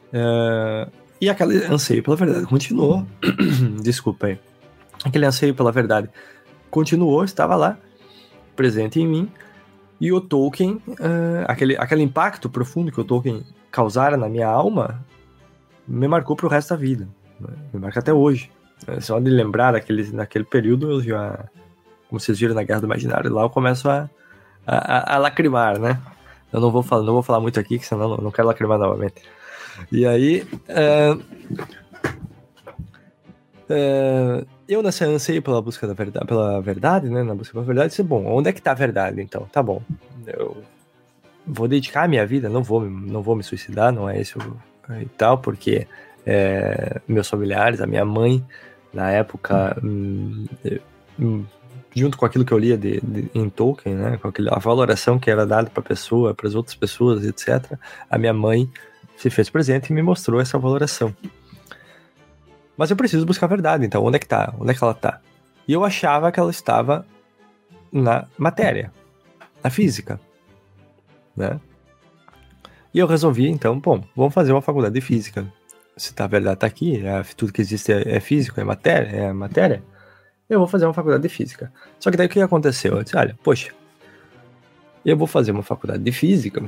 Uh, e aquele anseio pela verdade continuou. (clears throat) Desculpa aí. Aquele anseio pela verdade continuou, estava lá, presente em mim. E o Tolkien, uh, aquele, aquele impacto profundo que o Tolkien causara na minha alma, me marcou para o resto da vida. Me marca até hoje. É só de lembrar daquele, daquele período, eu já, como vocês viram na Guerra do Imaginário, lá eu começo a, a, a lacrimar, né? Eu não vou falar, não vou falar muito aqui, que senão não, não quero lacrimar novamente. E aí. Uh, uh, eu nessa anseio pela busca da verdade, pela verdade, né? Na busca pela verdade, disse, bom, onde é que tá a verdade, então? Tá bom. Eu vou dedicar a minha vida, não vou, não vou me suicidar, não é isso e tal, porque é, meus familiares, a minha mãe, na época, hum, hum, junto com aquilo que eu lia de, de, em Tolkien, né, com aquele, a valoração que era dada para a pessoa, para as outras pessoas, etc., a minha mãe se fez presente e me mostrou essa valoração. Mas eu preciso buscar a verdade, então onde é que tá? Onde é que ela tá? E eu achava que ela estava na matéria, na física, né? E eu resolvi, então, bom, vamos fazer uma faculdade de física. Se tá, a verdade tá aqui, é, tudo que existe é, é, físico, é matéria, é matéria, eu vou fazer uma faculdade de física. Só que daí o que aconteceu? Eu disse, olha, poxa, eu vou fazer uma faculdade de física,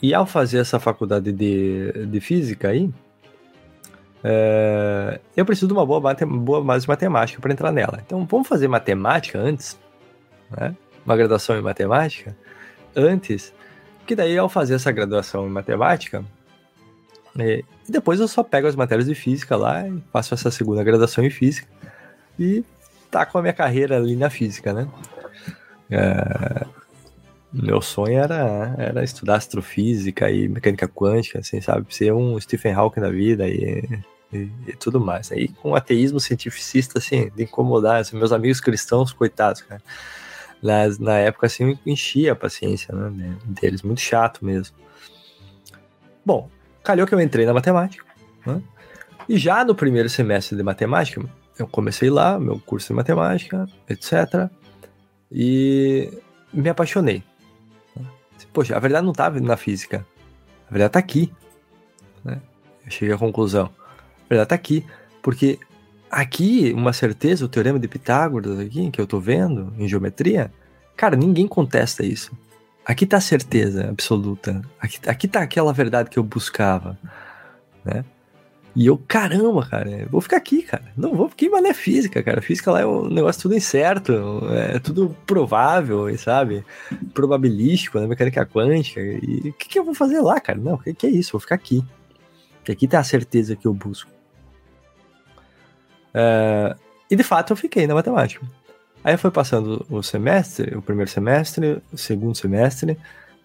e ao fazer essa faculdade de, de física aí, é, eu preciso de uma boa, base de matemática para entrar nela. Então vamos fazer matemática antes, né? uma graduação em matemática antes, que daí ao fazer essa graduação em matemática, é, e depois eu só pego as matérias de física lá e faço essa segunda graduação em física e tá com a minha carreira ali na física, né? É, meu sonho era, era estudar astrofísica e mecânica quântica, assim, sabe? Ser um Stephen Hawking da vida e, e, e tudo mais. Aí com ateísmo cientificista, assim, de incomodar, assim, meus amigos cristãos, coitados, cara na, na época, assim, enchia a paciência né, deles, muito chato mesmo. Bom, calhou que eu entrei na matemática, né? E já no primeiro semestre de matemática, eu comecei lá, meu curso de matemática, etc. E me apaixonei. Poxa, a verdade não estava na física. A verdade está aqui. Né? Eu cheguei à conclusão. A verdade está aqui. Porque Aqui, uma certeza, o teorema de Pitágoras aqui, que eu tô vendo em geometria, cara, ninguém contesta isso. Aqui tá a certeza absoluta. Aqui, aqui tá aquela verdade que eu buscava, né? E eu, caramba, cara, vou ficar aqui, cara. Não vou, porque mas não é física, cara. Física lá é um negócio tudo incerto, é tudo provável, sabe? Probabilístico, né? Mecânica quântica. E o que, que eu vou fazer lá, cara? Não, o que, que é isso? Vou ficar aqui. Porque aqui tá a certeza que eu busco. É, e de fato eu fiquei na matemática. Aí foi passando o semestre, o primeiro semestre, o segundo semestre,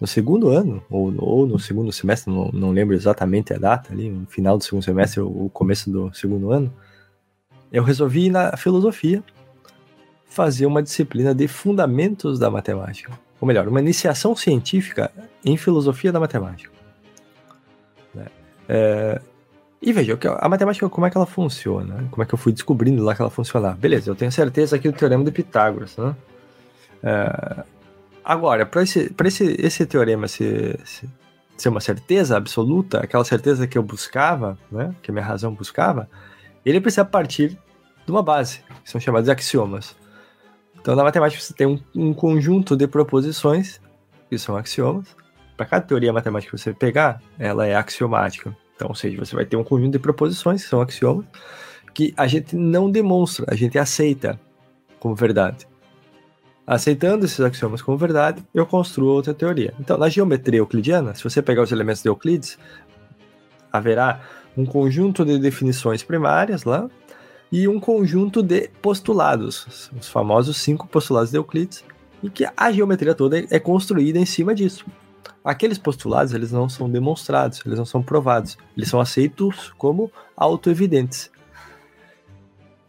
no segundo ano, ou, ou no segundo semestre, não, não, lembro exatamente a data ali, no final do segundo semestre ou começo do segundo ano, eu resolvi ir na filosofia fazer uma disciplina de fundamentos da matemática. Ou melhor, uma iniciação científica em filosofia da matemática. Né? É, e veja, a matemática, como é que ela funciona? Como é que eu fui descobrindo lá que ela funcionava? Beleza, eu tenho certeza aqui do teorema de Pitágoras, né? É, agora, para esse, esse, esse teorema ser, ser uma certeza absoluta, aquela certeza que eu buscava, né? Que a minha razão buscava, ele precisa partir de uma base, que são chamados axiomas. Então, na matemática, você tem um, um conjunto de proposições, que são axiomas. Para cada teoria matemática que você pegar, ela é axiomática. Então, ou seja, você vai ter um conjunto de proposições, que são axiomas, que a gente não demonstra, a gente aceita como verdade. Aceitando esses axiomas como verdade, eu construo outra teoria. Então, na geometria euclidiana, se você pegar os elementos de Euclides, haverá um conjunto de definições primárias lá, e um conjunto de postulados, os famosos cinco postulados de Euclides, e que a geometria toda é construída em cima disso. Aqueles postulados, eles não são demonstrados, eles não são provados, eles são aceitos como autoevidentes.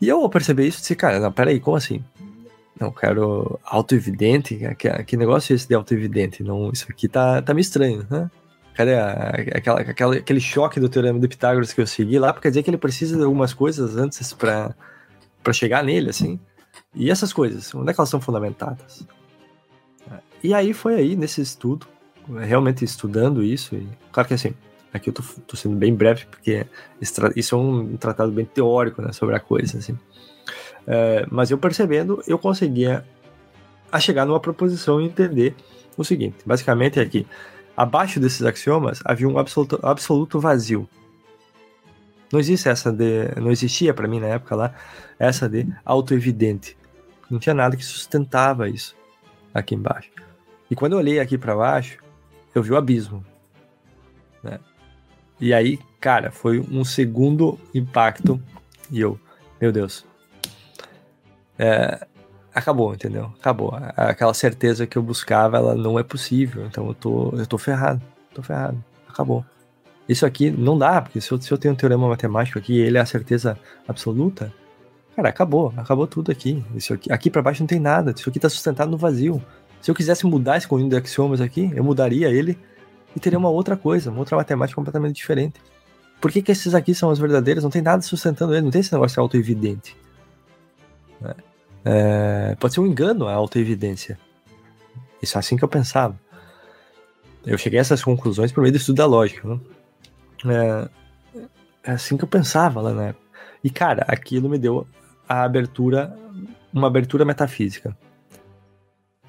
E eu percebi isso e disse, cara, não, peraí, como assim? Não, quero autoevidente? Que, que negócio é esse de autoevidente? Não, isso aqui tá, tá meio estranho, né? Cadê aquela, aquela, aquele choque do teorema de Pitágoras que eu segui lá? Porque dizer que ele precisa de algumas coisas antes para chegar nele, assim. E essas coisas, onde é que elas são fundamentadas? E aí foi aí, nesse estudo, realmente estudando isso, e claro que assim, aqui eu tô, tô sendo bem breve, porque isso é um tratado bem teórico, né, sobre a coisa, assim. É, mas eu percebendo, eu conseguia a chegar numa proposição e entender o seguinte: basicamente é que abaixo desses axiomas havia um absoluto, absoluto vazio. Não existe essa de, não existia para mim na época lá essa de autoevidente. Não tinha nada que sustentava isso aqui embaixo. E quando eu olhei aqui para baixo, eu vi o abismo. Né? E aí, cara, foi um segundo impacto e eu, meu Deus, é, acabou, entendeu? Acabou. Aquela certeza que eu buscava, ela não é possível. Então eu tô, eu tô ferrado. Tô ferrado. Acabou. Isso aqui não dá, porque se eu, se eu tenho um teorema matemático aqui ele é a certeza absoluta, cara, acabou. Acabou tudo aqui. Isso aqui, aqui para baixo não tem nada. Isso aqui tá sustentado no vazio. Se eu quisesse mudar esse conjunto de axiomas aqui, eu mudaria ele e teria uma outra coisa, uma outra matemática completamente diferente. Por que, que esses aqui são os verdadeiros? Não tem nada sustentando ele, não tem esse negócio auto-evidente. Né? É, pode ser um engano a autoevidência. Isso é assim que eu pensava. Eu cheguei a essas conclusões por meio do estudo da lógica. Né? É, é assim que eu pensava lá na época. E, cara, aquilo me deu a abertura, uma abertura metafísica.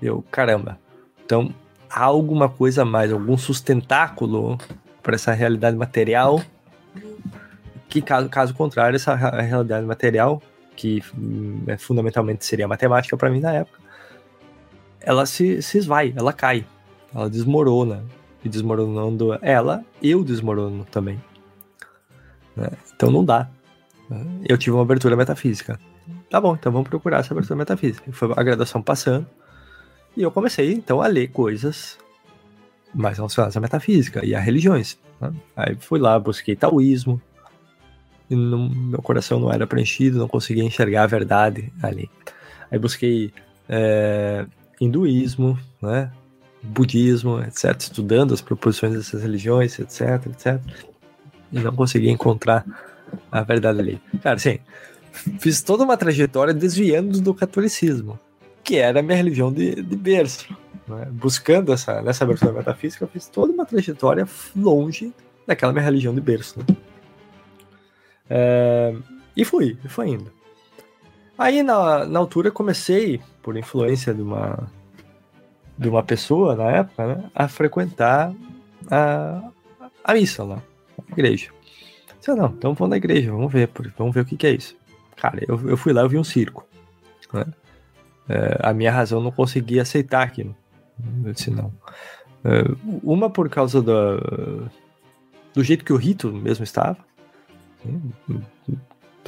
Eu, caramba, então há alguma coisa a mais, algum sustentáculo para essa realidade material que, caso, caso contrário, essa realidade material que é, fundamentalmente seria matemática para mim na época, ela se, se esvai, ela cai, ela desmorona. E desmoronando ela, eu desmorono também. Né? Então não dá. Né? Eu tive uma abertura metafísica. Tá bom, então vamos procurar essa abertura metafísica. Foi a graduação passando. E eu comecei então a ler coisas mais relacionadas à metafísica e a religiões. Né? Aí fui lá, busquei taoísmo, e no, meu coração não era preenchido, não conseguia enxergar a verdade ali. Aí busquei é, hinduísmo, né, budismo, etc., estudando as proposições dessas religiões, etc., etc., e não conseguia encontrar a verdade ali. Cara, assim, fiz toda uma trajetória desviando do catolicismo, que era a minha religião de, de berço. Né? Buscando essa, nessa abertura metafísica, eu fiz toda uma trajetória longe daquela minha religião de berço. Né? É, e fui, foi indo. Aí na, na altura comecei, por influência de uma, de uma pessoa na época, né, a frequentar a, a missa lá, a igreja. Disse, não, então vamos na igreja, vamos ver, vamos ver o que, que é isso. Cara, eu, eu fui lá, eu vi um circo. Né? É, a minha razão não conseguia aceitar aquilo. Eu disse, não. É, uma por causa do, do jeito que o rito mesmo estava,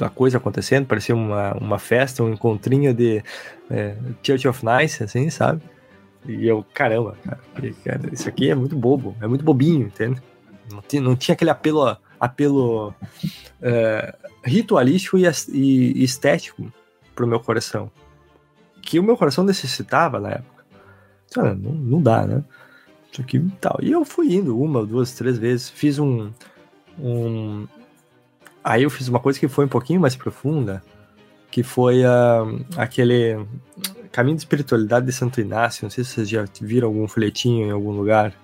a coisa acontecendo, parecia uma, uma festa, um encontrinho de é, Church of Nice, assim, sabe? E eu, caramba, cara, isso aqui é muito bobo, é muito bobinho, entende? Não tinha, não tinha aquele apelo, apelo é, ritualístico e, e estético pro meu coração. Que o meu coração necessitava na época. Cara, não, não dá, né? Isso aqui tal. E eu fui indo uma, duas, três vezes. Fiz um, um, Aí eu fiz uma coisa que foi um pouquinho mais profunda, que foi uh, aquele Caminho de Espiritualidade de Santo Inácio. Não sei se vocês já viram algum folhetinho em algum lugar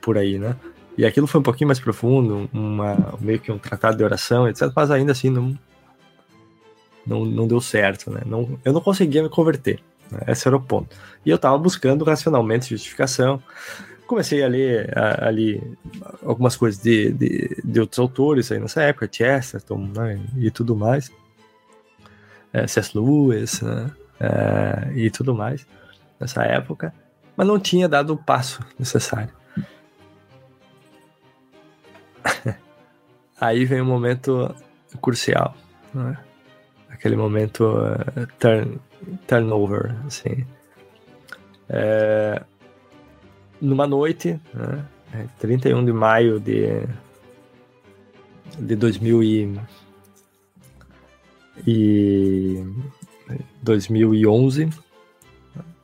por aí, né? E aquilo foi um pouquinho mais profundo, uma, meio que um tratado de oração, etc. Mas ainda assim não, não, não deu certo, né? Não, eu não conseguia me converter. Né? Esse era o ponto. E eu tava buscando racionalmente justificação comecei a ler ali algumas coisas de, de, de, outros autores aí nessa época, Chesterton né, e tudo mais, é, C.S. Lewis né, é, e tudo mais nessa época, mas não tinha dado o passo necessário. (laughs) aí vem um momento crucial. Né? aquele momento uh, turn, turnover, assim. É, numa noite, né, 31 de maio de, de 2000 e, e 2011,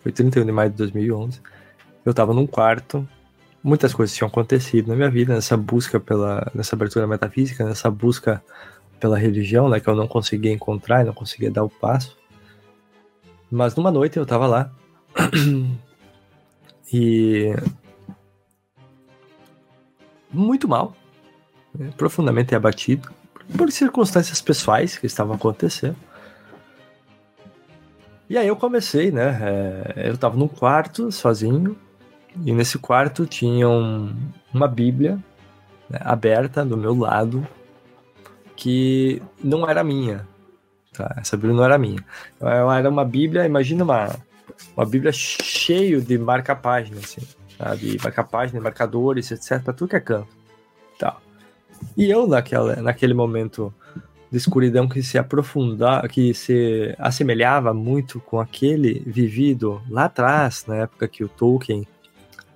foi 31 de maio de 2011, eu estava num quarto, muitas coisas tinham acontecido na minha vida, nessa busca pela, nessa abertura metafísica, nessa busca pela religião, né, que eu não conseguia encontrar, não conseguia dar o passo. Mas numa noite eu estava lá (clears throat) e muito mal, né, profundamente abatido por circunstâncias pessoais que estavam acontecendo. E aí eu comecei, né? É, eu estava num quarto sozinho e nesse quarto tinha um, uma Bíblia né, aberta do meu lado que não era minha. Tá? Essa Bíblia não era minha. Ela era uma Bíblia, imagina uma, uma Bíblia cheio de marca-página, assim, sabe? Marca-página, marcadores, etc. Pra tudo que é canto. Tá. E eu, naquela, naquele momento de escuridão que se aprofundava, que se assemelhava muito com aquele vivido lá atrás, na época que o Tolkien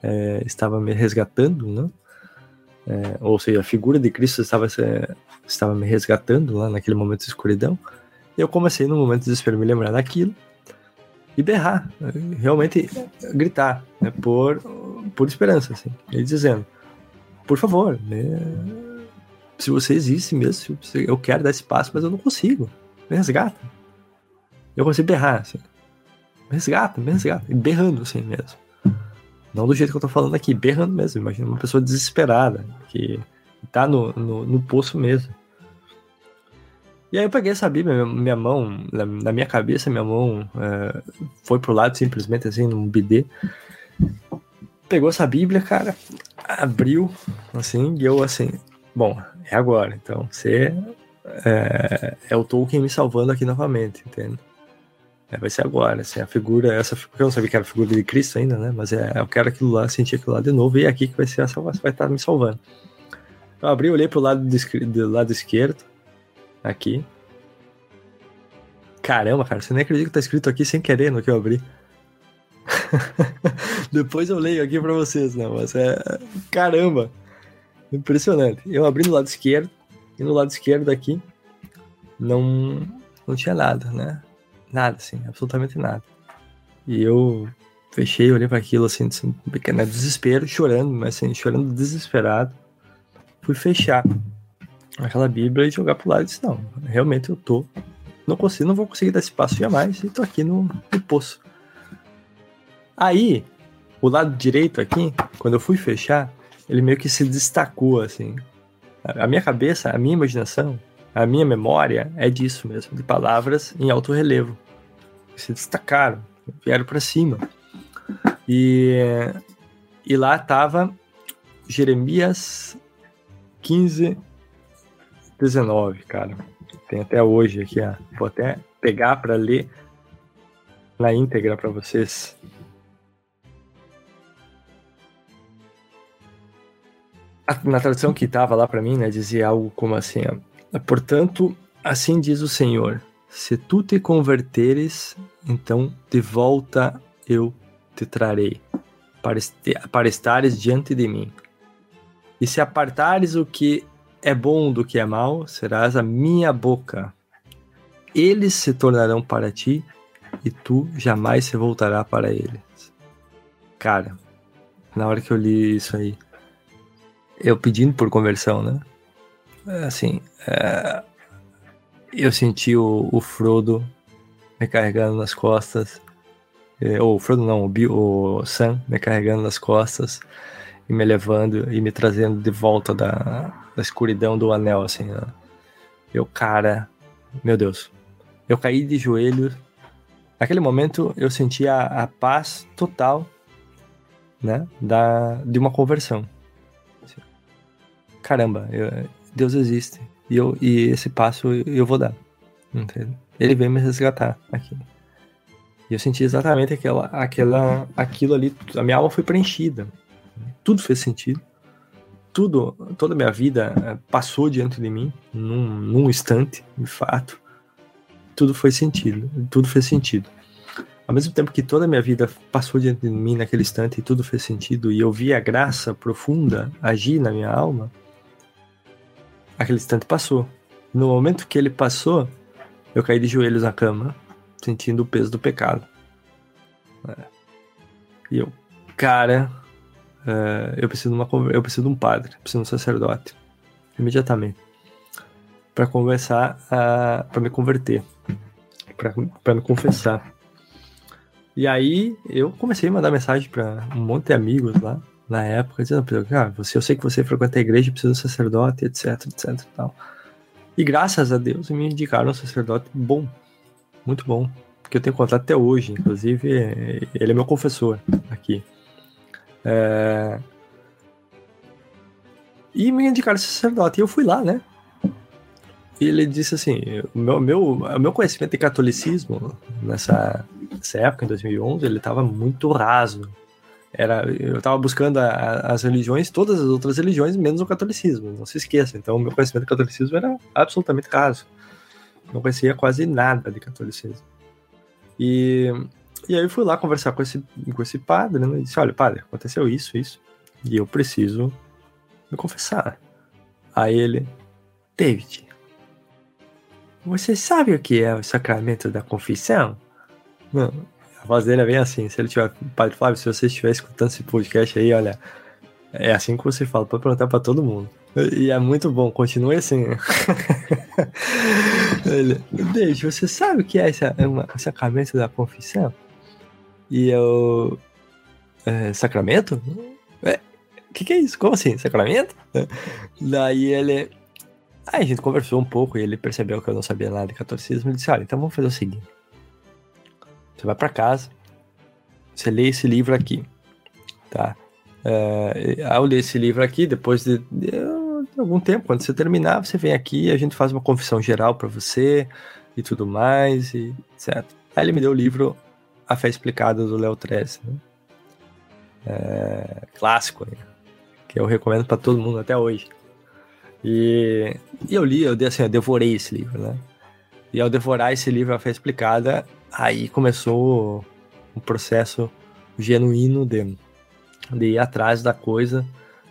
é, estava me resgatando, né? É, ou seja, a figura de Cristo estava, estava me resgatando lá naquele momento de escuridão. Eu comecei, no momento de desespero, me lembrar daquilo e berrar, realmente gritar, né, por, por esperança, assim, e dizendo: por favor, né, se você existe mesmo, eu quero dar espaço, mas eu não consigo, me resgata. Eu consigo berrar, assim, me resgata, me resgata, e berrando assim mesmo. Não do jeito que eu tô falando aqui, berrando mesmo. Imagina uma pessoa desesperada, que tá no, no, no poço mesmo. E aí eu peguei essa Bíblia, minha, mão, na, minha cabeça, minha mão é, foi pro lado simplesmente assim, num bidê. Pegou essa Bíblia, cara, abriu, assim, e eu assim, bom, é agora. Então, você é, é o Tolkien me salvando aqui novamente, entende? É, vai ser agora, assim, a figura, essa figura, eu não sabia que era a figura de Cristo ainda, né? Mas é, eu quero aquilo lá, sentir aquilo lá de novo, e é aqui que vai ser a salvação, vai estar me salvando. Eu abri, olhei pro lado do, do lado esquerdo, aqui. Caramba, cara, você nem acredita que tá escrito aqui sem querer no que eu abri. (laughs) Depois eu leio aqui pra vocês, né? Mas é. Caramba! Impressionante. Eu abri no lado esquerdo, e no lado esquerdo aqui não, não tinha nada, né? Nada, assim, absolutamente nada. E eu fechei, olhei para aquilo, assim, assim pequeno né, desespero, chorando, mas assim, chorando desesperado. Fui fechar aquela Bíblia e jogar pro lado e disse, não, realmente eu tô. Não consigo, não vou conseguir dar esse passo jamais e tô aqui no, no poço. Aí, o lado direito aqui, quando eu fui fechar, ele meio que se destacou, assim. A minha cabeça, a minha imaginação, a minha memória é disso mesmo, de palavras em alto relevo se destacaram, vieram para cima. E, e lá estava Jeremias 15, 19, cara. Tem até hoje aqui, ó. vou até pegar para ler na íntegra para vocês. Na tradução que estava lá para mim, né, dizia algo como assim: ó, Portanto, assim diz o Senhor se tu te converteres, então de volta eu te trarei, para, para estares diante de mim. E se apartares o que é bom do que é mal, serás a minha boca. Eles se tornarão para ti, e tu jamais se voltará para eles. Cara, na hora que eu li isso aí, eu pedindo por conversão, né? É assim, é, eu senti o, o Frodo me carregando nas costas. É, ou o Frodo não, o, Bill, o Sam me carregando nas costas e me levando e me trazendo de volta da, da escuridão do anel, assim. Né? Eu, cara, meu Deus. Eu caí de joelhos. Naquele momento eu senti a, a paz total, né, da, de uma conversão. Caramba, eu, Deus existe. E, eu, e esse passo eu vou dar. Entende? Ele veio me resgatar aqui. E eu senti exatamente aquela, aquela, aquilo ali. A minha alma foi preenchida. Tudo fez sentido. Tudo, toda a minha vida eh, passou diante de mim, num, num instante, de fato. tudo foi sentido, tudo fez sentido. Ao mesmo tempo que toda a minha vida passou diante de mim naquele instante e tudo fez sentido e eu vi a graça profunda agir na minha alma, aquele instante passou. No momento que ele passou, eu caí de joelhos na cama, sentindo o peso do pecado. É. E eu, cara, é, eu preciso de uma eu preciso de um padre, preciso de um sacerdote, imediatamente, para conversar, para me converter, para me confessar. E aí eu comecei a mandar mensagem para um monte de amigos lá na época, dizendo, cara, você, eu sei que você frequenta a igreja, precisa de um sacerdote, etc, etc tal. E graças a Deus me indicaram um sacerdote bom, muito bom, que eu tenho contato até hoje, inclusive ele é meu confessor aqui. É... E me indicaram esse sacerdote, e eu fui lá, né? E ele disse assim, o meu, meu, meu conhecimento de catolicismo nessa, nessa época, em 2011, ele estava muito raso. Era, eu estava buscando a, a, as religiões, todas as outras religiões, menos o catolicismo, não se esqueça. Então, o meu conhecimento de catolicismo era absolutamente raso. Não conhecia quase nada de catolicismo. E, e aí eu fui lá conversar com esse, com esse padre, né? E disse, olha, padre, aconteceu isso, isso, e eu preciso me confessar. Aí ele, David, você sabe o que é o sacramento da confissão? Não, a voz dele é bem assim. Se ele tiver. Padre Flávio, se você estiver escutando esse podcast aí, olha. É assim que você fala, pode perguntar pra todo mundo. E é muito bom, continue assim. (laughs) ele, Beijo, você sabe o que é esse, o sacramento da confissão? E eu. É, sacramento? O é, que, que é isso? Como assim? Sacramento? Daí ele. Aí a gente conversou um pouco e ele percebeu que eu não sabia nada de catolicismo. Ele disse: Olha, então vamos fazer o seguinte: você vai para casa, você lê esse livro aqui, tá? É, ao ler esse livro aqui, depois de, de, de, algum tempo, quando você terminar, você vem aqui e a gente faz uma confissão geral para você e tudo mais, e certo? Aí ele me deu o livro A Fé Explicada do Léo Treze, né? é, clássico, né? que eu recomendo para todo mundo até hoje. E, e eu li, eu, assim, eu devorei esse livro, né? E ao devorar esse livro, a fé explicada, aí começou um processo genuíno de, de ir atrás da coisa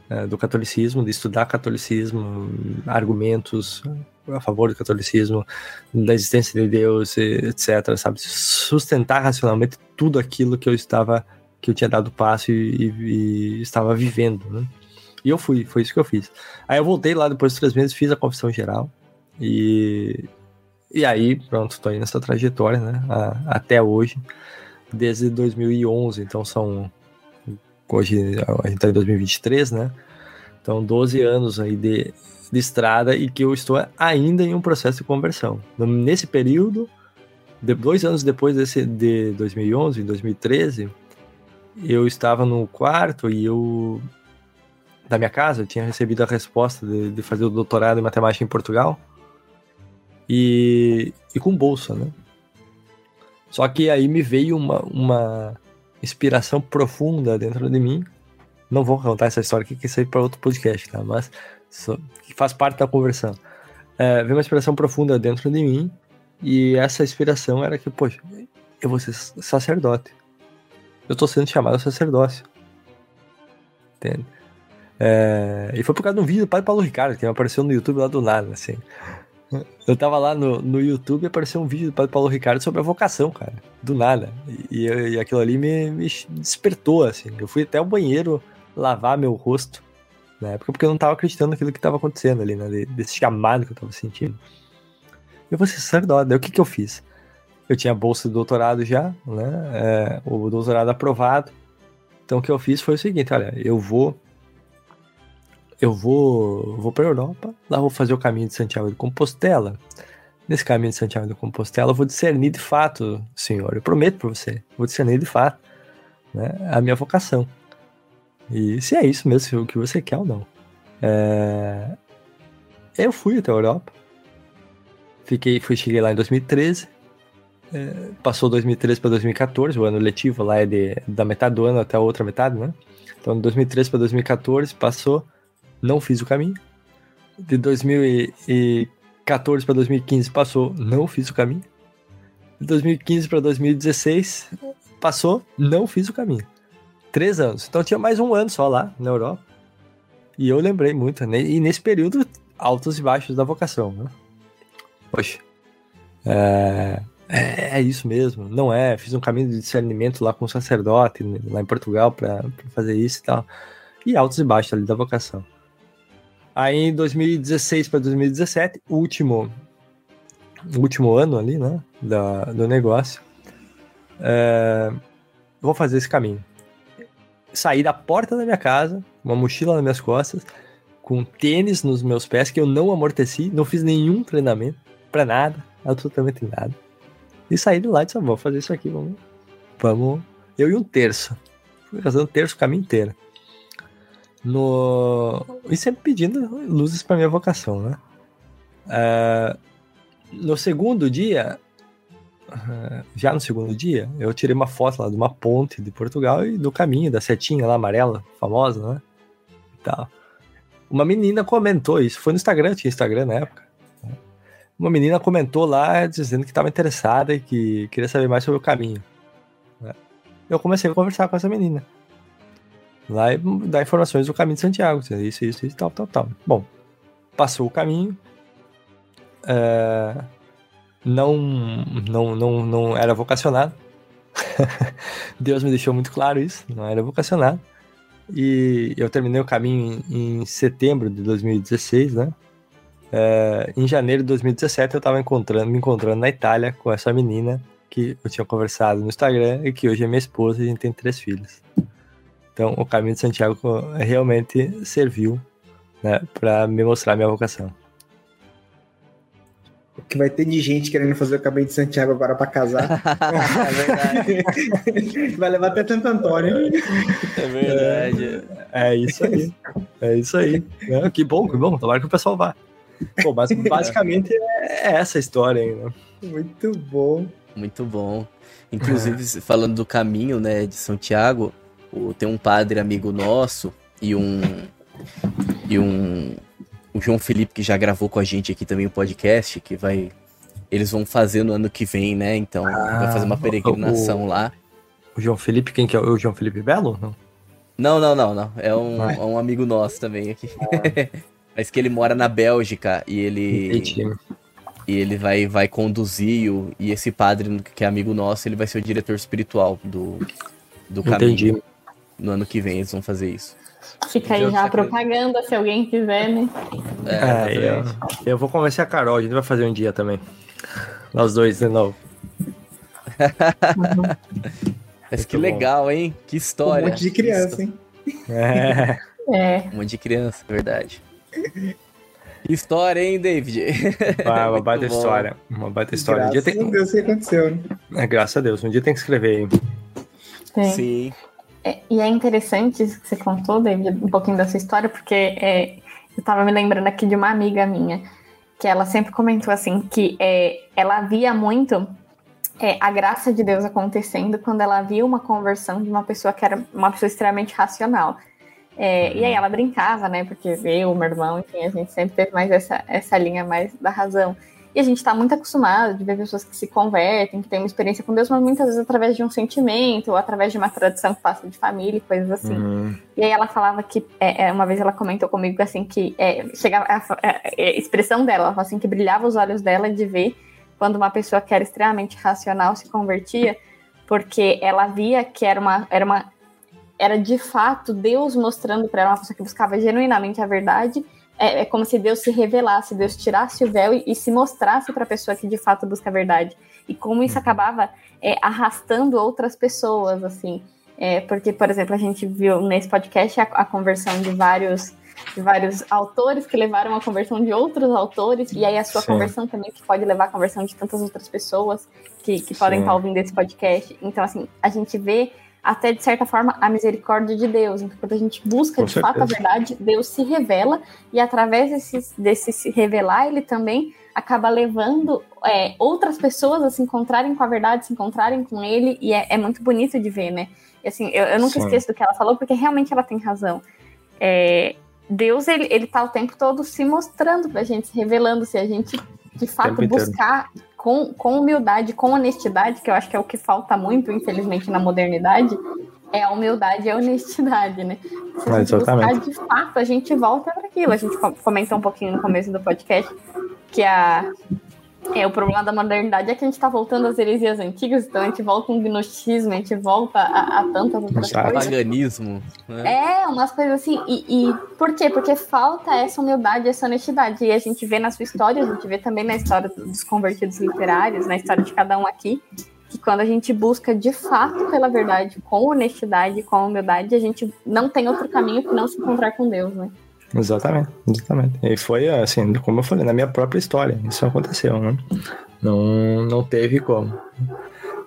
é, do catolicismo, de estudar catolicismo, argumentos a favor do catolicismo, da existência de Deus, etc, sabe? Sustentar racionalmente tudo aquilo que eu estava, que eu tinha dado passo e, e, e estava vivendo, né? E eu fui, foi isso que eu fiz. Aí eu voltei lá depois de três meses, fiz a confissão geral. E, e aí, pronto, tô aí nessa trajetória, né? A, até hoje, desde 2011. Então são. Hoje a gente tá em 2023, né? Então, 12 anos aí de, de estrada e que eu estou ainda em um processo de conversão. Nesse período, de, dois anos depois desse, de 2011, em 2013, eu estava no quarto e eu da minha casa, eu tinha recebido a resposta de, de fazer o doutorado em matemática em Portugal. E, e com bolsa, né? Só que aí me veio uma, uma inspiração profunda dentro de mim. Não vou contar essa história aqui, que isso aí para outro podcast, tá? Mas só, que faz parte da conversão. É, veio uma inspiração profunda dentro de mim. E essa inspiração era que, poxa, eu vou ser sacerdote. Eu tô sendo chamado a sacerdócio. Entende? É, e foi por causa de um vídeo do Padre Paulo Ricardo, que apareceu no YouTube lá do nada, assim. Eu tava lá no, no YouTube e apareceu um vídeo do Padre Paulo Ricardo sobre a vocação, cara. Do nada. E, e aquilo ali me, me, despertou, assim. Eu fui até o banheiro lavar meu rosto na época, porque eu não tava acreditando naquilo que tava acontecendo ali, né? Desse chamado que eu tava sentindo. Eu vou ser sacerdote. Daí o que que eu fiz? Eu tinha bolsa de doutorado já, né? É, o doutorado aprovado. Então o que eu fiz foi o seguinte: olha, eu vou eu vou, vou para Europa, lá vou fazer o caminho de Santiago de Compostela. Nesse caminho de Santiago de Compostela, eu vou discernir de fato, Senhor, eu prometo para você, vou discernir de fato né, a minha vocação. E se é isso mesmo, o que você quer ou não. É... Eu fui até a Europa, fiquei, fui, cheguei lá em 2013, é, passou 2013 para 2014, o ano letivo lá é de, da metade do ano até a outra metade, né? Então, de 2013 para 2014 passou não fiz o caminho. De 2014 para 2015 passou, não fiz o caminho. 2015 para 2016, passou, não fiz o caminho. Três anos. Então tinha mais um ano só lá na Europa. E eu lembrei muito. né? E nesse período, altos e baixos da vocação. Né? Poxa. É, é, é isso mesmo. Não é. Fiz um caminho de discernimento lá com um sacerdote, lá em Portugal, para fazer isso e tal. E altos e baixos ali da vocação. Aí em 2016 para 2017, último, último ano ali, né? Da, do negócio. É, vou fazer esse caminho. Saí da porta da minha casa, uma mochila nas minhas costas, com tênis nos meus pés que eu não amorteci, não fiz nenhum treinamento para nada, absolutamente nada. E saí de lá e disse: ah, vou fazer isso aqui, vamos. Vamos. Eu e um terço. Fui fazendo um terço o caminho inteiro. No... E sempre pedindo luzes para minha vocação, né? Uh, no segundo dia, já no segundo dia, eu tirei uma foto lá de uma ponte de Portugal e do caminho, da setinha lá amarela, famosa, né? E tal. Uma menina comentou isso, foi no Instagram, tinha Instagram na época. Uma menina comentou lá dizendo que estava interessada e que queria saber mais sobre o caminho. Né? Eu comecei a conversar com essa menina. Lá e dar informações do caminho de Santiago. Isso, isso, isso, tal, tal, tal. Bom, passou o caminho. É, não, não, não, não era vocacionado. (laughs) Deus me deixou muito claro isso. Não era vocacionado. E eu terminei o caminho em, em setembro de 2016, né? É, em janeiro de 2017 eu estava encontrando, me encontrando na Itália com essa menina que eu tinha conversado no Instagram e que hoje é minha esposa e a gente tem três filhos. Então, o caminho de Santiago realmente serviu né, para me mostrar minha vocação. O que vai ter de gente querendo fazer o caminho de Santiago agora para casar. (laughs) é vai levar até Santo Antônio. É verdade. É, é isso aí. É isso aí. É, que bom, que bom. Tomara que o pessoal vá. Pô, mas (laughs) basicamente é essa a história aí, né? Muito bom. Muito bom. Inclusive, falando do caminho, né, de Santiago, o, tem um padre amigo nosso e um. E um. O João Felipe, que já gravou com a gente aqui também o podcast, que vai. Eles vão fazer no ano que vem, né? Então, ah, vai fazer uma peregrinação o, lá. O João Felipe, quem que é? O João Felipe Belo? Não, não, não, não. não. É, um, é um amigo nosso também aqui. Ah. (laughs) Mas que ele mora na Bélgica e ele. Entendi. E ele vai, vai conduzir, o, e esse padre, que é amigo nosso, ele vai ser o diretor espiritual do, do caminho. Entendi no ano que vem eles vão fazer isso. Fica aí já a propaganda, se alguém quiser, né? É, é eu, eu, vou convencer a Carol, a gente vai fazer um dia também. Nós dois de novo. Mas que legal, hein? Que história. Um monte de criança, hein? É. é. Um monte de criança, verdade. Que história, hein, David? Ah, uma (laughs) baita bom. história. Uma baita história. Graças um dia tem... a Deus que aconteceu, né? É, graças a Deus. Um dia tem que escrever. Sim. Sim. É, e é interessante isso que você contou, David, um pouquinho da sua história, porque é, eu estava me lembrando aqui de uma amiga minha, que ela sempre comentou assim, que é, ela via muito é, a graça de Deus acontecendo quando ela via uma conversão de uma pessoa que era uma pessoa extremamente racional. É, e aí ela brincava, né? Porque eu, meu irmão, enfim, a gente sempre teve mais essa, essa linha mais da razão. E a gente está muito acostumado de ver pessoas que se convertem, que têm uma experiência com Deus, mas muitas vezes através de um sentimento, ou através de uma tradição que passa de família, coisas assim. Uhum. E aí ela falava que, é, é uma vez ela comentou comigo assim, que é, chegava, a, a, a, expressão dela, ela assim, que brilhava os olhos dela de ver quando uma pessoa que era extremamente racional se convertia, porque ela via que era uma, era uma era de fato Deus mostrando para ela uma pessoa que buscava genuinamente a verdade é, é, como se Deus se revelasse, Deus tirasse o véu e, e se mostrasse para a pessoa que de fato busca a verdade. E como isso uhum. acabava é, arrastando outras pessoas, assim. É, porque, por exemplo, a gente viu nesse podcast a, a conversão de vários de vários autores que levaram a conversão de outros autores, e aí a sua Sim. conversão também, que pode levar a conversão de tantas outras pessoas que, que podem estar ouvindo esse podcast. Então, assim, a gente vê até de certa forma a misericórdia de Deus. Então, quando a gente busca Com de certeza. fato a verdade, Deus se revela e através desse, desse se revelar, ele também acaba levando é, outras pessoas a se encontrarem com a verdade, se encontrarem com ele, e é, é muito bonito de ver, né? E assim, eu, eu nunca Sim. esqueço do que ela falou, porque realmente ela tem razão. É, Deus, ele, ele tá o tempo todo se mostrando pra gente, se revelando, se a gente de fato buscar com, com humildade, com honestidade, que eu acho que é o que falta muito, infelizmente, na modernidade, é a humildade e a honestidade, né? Se a gente buscar de fato, a gente volta para aquilo. A gente comentou um pouquinho no começo do podcast que a, é, o problema da modernidade é que a gente está voltando às heresias antigas, então a gente volta um gnosticismo, a gente volta a, a tantas outras coisas. Paganismo. Né? É, umas coisas assim. E, e por quê? Porque falta essa humildade, essa honestidade. E a gente vê na sua história, a gente vê também na história dos convertidos literários, na história de cada um aqui, que quando a gente busca de fato pela verdade, com honestidade, com humildade, a gente não tem outro caminho que não se encontrar com Deus, né? Exatamente, exatamente. E foi assim, como eu falei, na minha própria história, isso aconteceu, né? Não, não teve como.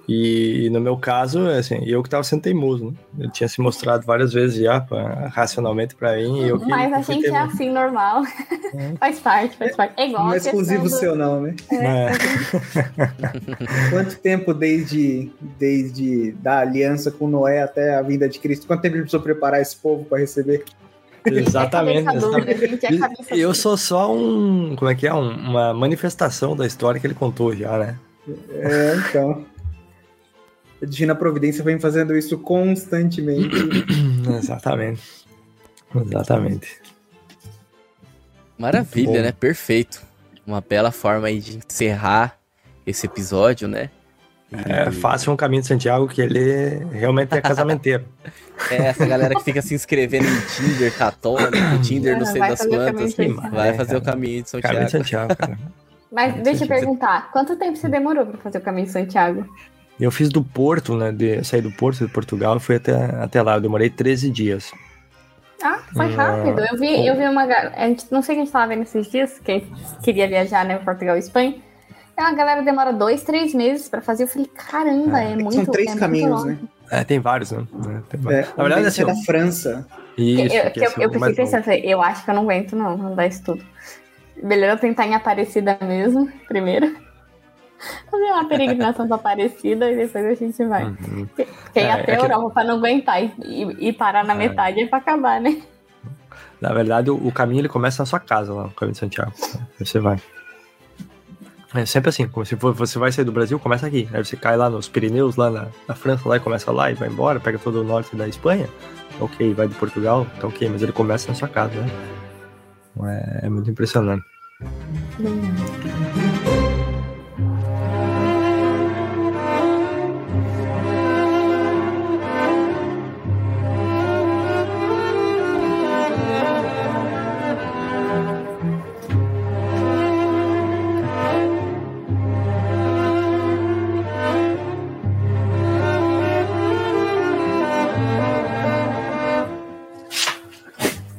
E, no meu caso, assim, eu que estava sendo teimoso, né? Ele tinha se mostrado várias vezes já, pra, racionalmente para mim. E eu que, Mas a gente é assim, normal. É. (laughs) faz parte, faz parte. É igual não é exclusivo do... seu, não, né? É. é. (laughs) Quanto tempo desde, desde da aliança com Noé até a vinda de Cristo? Quanto tempo ele precisou preparar esse povo para receber? Exatamente. exatamente. Eu sou só um. Como é que é? Um, uma manifestação da história que ele contou já, né? É, então. A Divina Providência vem fazendo isso constantemente. (coughs) Exatamente. Exatamente. Maravilha, né? Perfeito. Uma bela forma aí de encerrar esse episódio, né? É, faça um caminho de Santiago que ele realmente é casamenteiro. (laughs) é, essa galera que fica se inscrevendo em Tinder católico, (coughs) Tinder não sei das quantas, vai fazer o caminho de Santiago. Caminho de Santiago, cara. (laughs) Mas deixa eu perguntar, quanto tempo você demorou para fazer o caminho de Santiago? Eu fiz do Porto, né? De, saí do Porto de Portugal e fui até, até lá. Eu demorei 13 dias. Ah, foi rápido. Eu vi, eu vi uma. A gente, não sei o que a gente tava vendo esses dias, quem queria viajar, né? Portugal e Espanha. É, a galera demora dois, três meses pra fazer. Eu falei, caramba, é, é muito São três é caminhos, né? É, tem vários, né? Tem vários. É, Na verdade, assim. É da França. Isso, eu, eu, eu, eu pensei pensando, eu acho que eu não aguento, não, andar isso tudo. Melhor tentar em Aparecida mesmo, primeiro. (laughs) Fazer uma peregrinação pra Aparecida e depois a gente vai. Uhum. Porque é, até a Europa que... pra não aguentar e, e, parar na é. metade é pra acabar, né? Na verdade, o, o, caminho ele começa na sua casa lá, no caminho de Santiago. Você vai. É sempre assim, como se você vai sair do Brasil, começa aqui. Aí você cai lá nos Pirineus, lá na, na França, lá e começa lá e vai embora, pega todo o norte da Espanha. Ok, vai de Portugal, tá ok, mas ele começa na sua casa, né? É, é muito impressionante. Hum.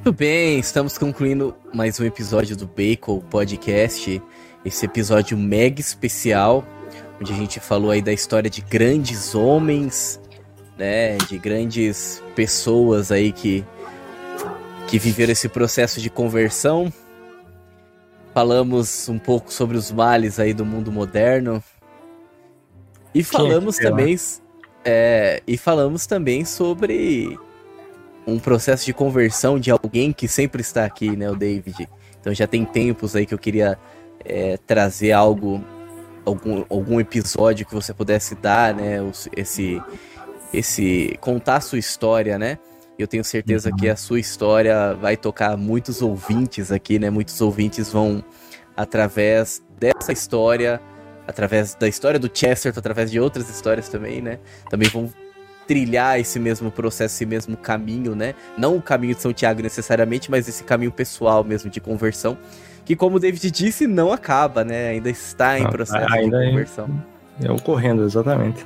Muito bem, estamos concluindo mais um episódio do Bacon Podcast. Esse episódio mega especial, onde a gente falou aí da história de grandes homens, né, de grandes pessoas aí que que viveram esse processo de conversão. Falamos um pouco sobre os males aí do mundo moderno. E falamos também é, e falamos também sobre um processo de conversão de alguém que sempre está aqui, né, o David. Então já tem tempos aí que eu queria é, trazer algo, algum, algum episódio que você pudesse dar, né, esse, esse contar a sua história, né? Eu tenho certeza que a sua história vai tocar muitos ouvintes aqui, né? Muitos ouvintes vão através dessa história, através da história do Chesterton, através de outras histórias também, né? Também vão trilhar esse mesmo processo, esse mesmo caminho, né? Não o caminho de São Tiago necessariamente, mas esse caminho pessoal mesmo de conversão, que como o David disse, não acaba, né? Ainda está em ah, processo ainda de é conversão. É, é ocorrendo, exatamente.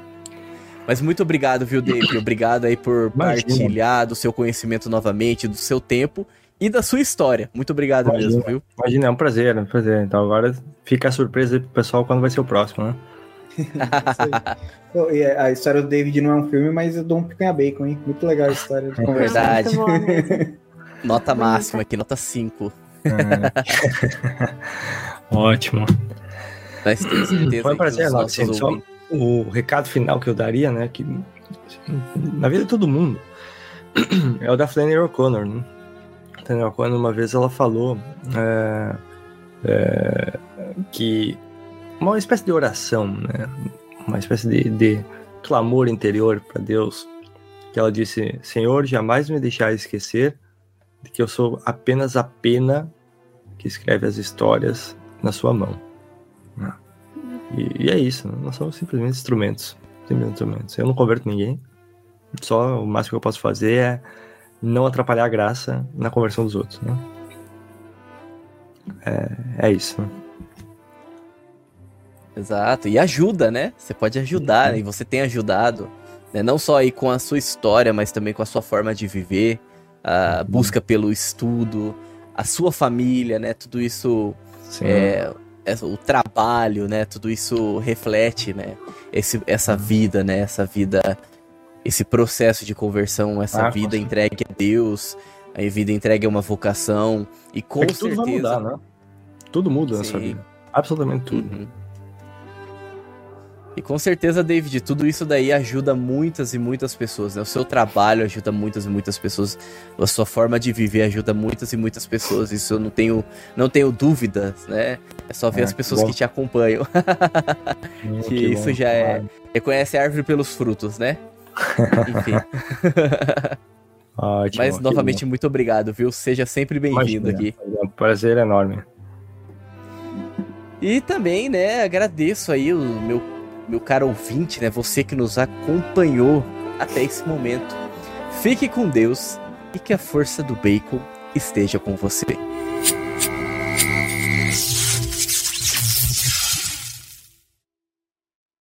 Mas muito obrigado, viu, David? Obrigado aí por Imagina. partilhar do seu conhecimento novamente, do seu tempo e da sua história. Muito obrigado Imagina. mesmo, viu? Imagina, é um prazer, é um prazer. Então agora fica a surpresa aí pro pessoal quando vai ser o próximo, né? A história do David não é um filme, mas eu dou um picanha bacon, hein? Muito legal a história de É verdade. nota máxima aqui, nota 5. É. (laughs) Ótimo. Mas tenho certeza Foi um prazer, lá, assim, só o recado final que eu daria, né? Que na vida de todo mundo (clears throat) é o da Flannery O'Connor, né? Flannery O'Connor, uma vez ela falou é, é, que uma espécie de oração, né? Uma espécie de, de clamor interior para Deus, que ela disse: Senhor, jamais me deixar esquecer de que eu sou apenas a pena que escreve as histórias na sua mão. Né? E, e, é isso, né? nós somos simplesmente instrumentos, simplesmente instrumentos. Eu não converto ninguém, só o máximo que eu posso fazer é não atrapalhar a graça na conversão dos outros. Né? É, é isso. Né? Exato, e ajuda, né? Você pode ajudar, uhum. e você tem ajudado, né? não só aí com a sua história, mas também com a sua forma de viver, a uhum. busca pelo estudo, a sua família, né? Tudo isso, é, é, o trabalho, né? Tudo isso reflete, né? Esse, essa uhum. vida, né? Essa vida, esse processo de conversão, essa ah, vida entregue a Deus, a vida entregue a uma vocação, e com é certeza... Tudo vai mudar, né? Tudo muda Sim. nessa vida. Absolutamente tudo. Uhum. E com certeza, David, tudo isso daí ajuda muitas e muitas pessoas, né? O seu trabalho ajuda muitas e muitas pessoas, a sua forma de viver ajuda muitas e muitas pessoas. Isso eu não tenho, não tenho dúvidas, né? É só ver é, as pessoas que, que te acompanham. (laughs) Hum, que, que, isso bom, já é. Reconhece a árvore pelos frutos, né? (laughs) Enfim. (laughs) Ótimo, Mas novamente, muito obrigado, viu? Seja sempre bem-vindo aqui. É um prazer enorme. E também, né, agradeço aí o meu meu caro ouvinte, né? Você que nos acompanhou até esse momento. Fique com Deus e que a força do bacon esteja com você.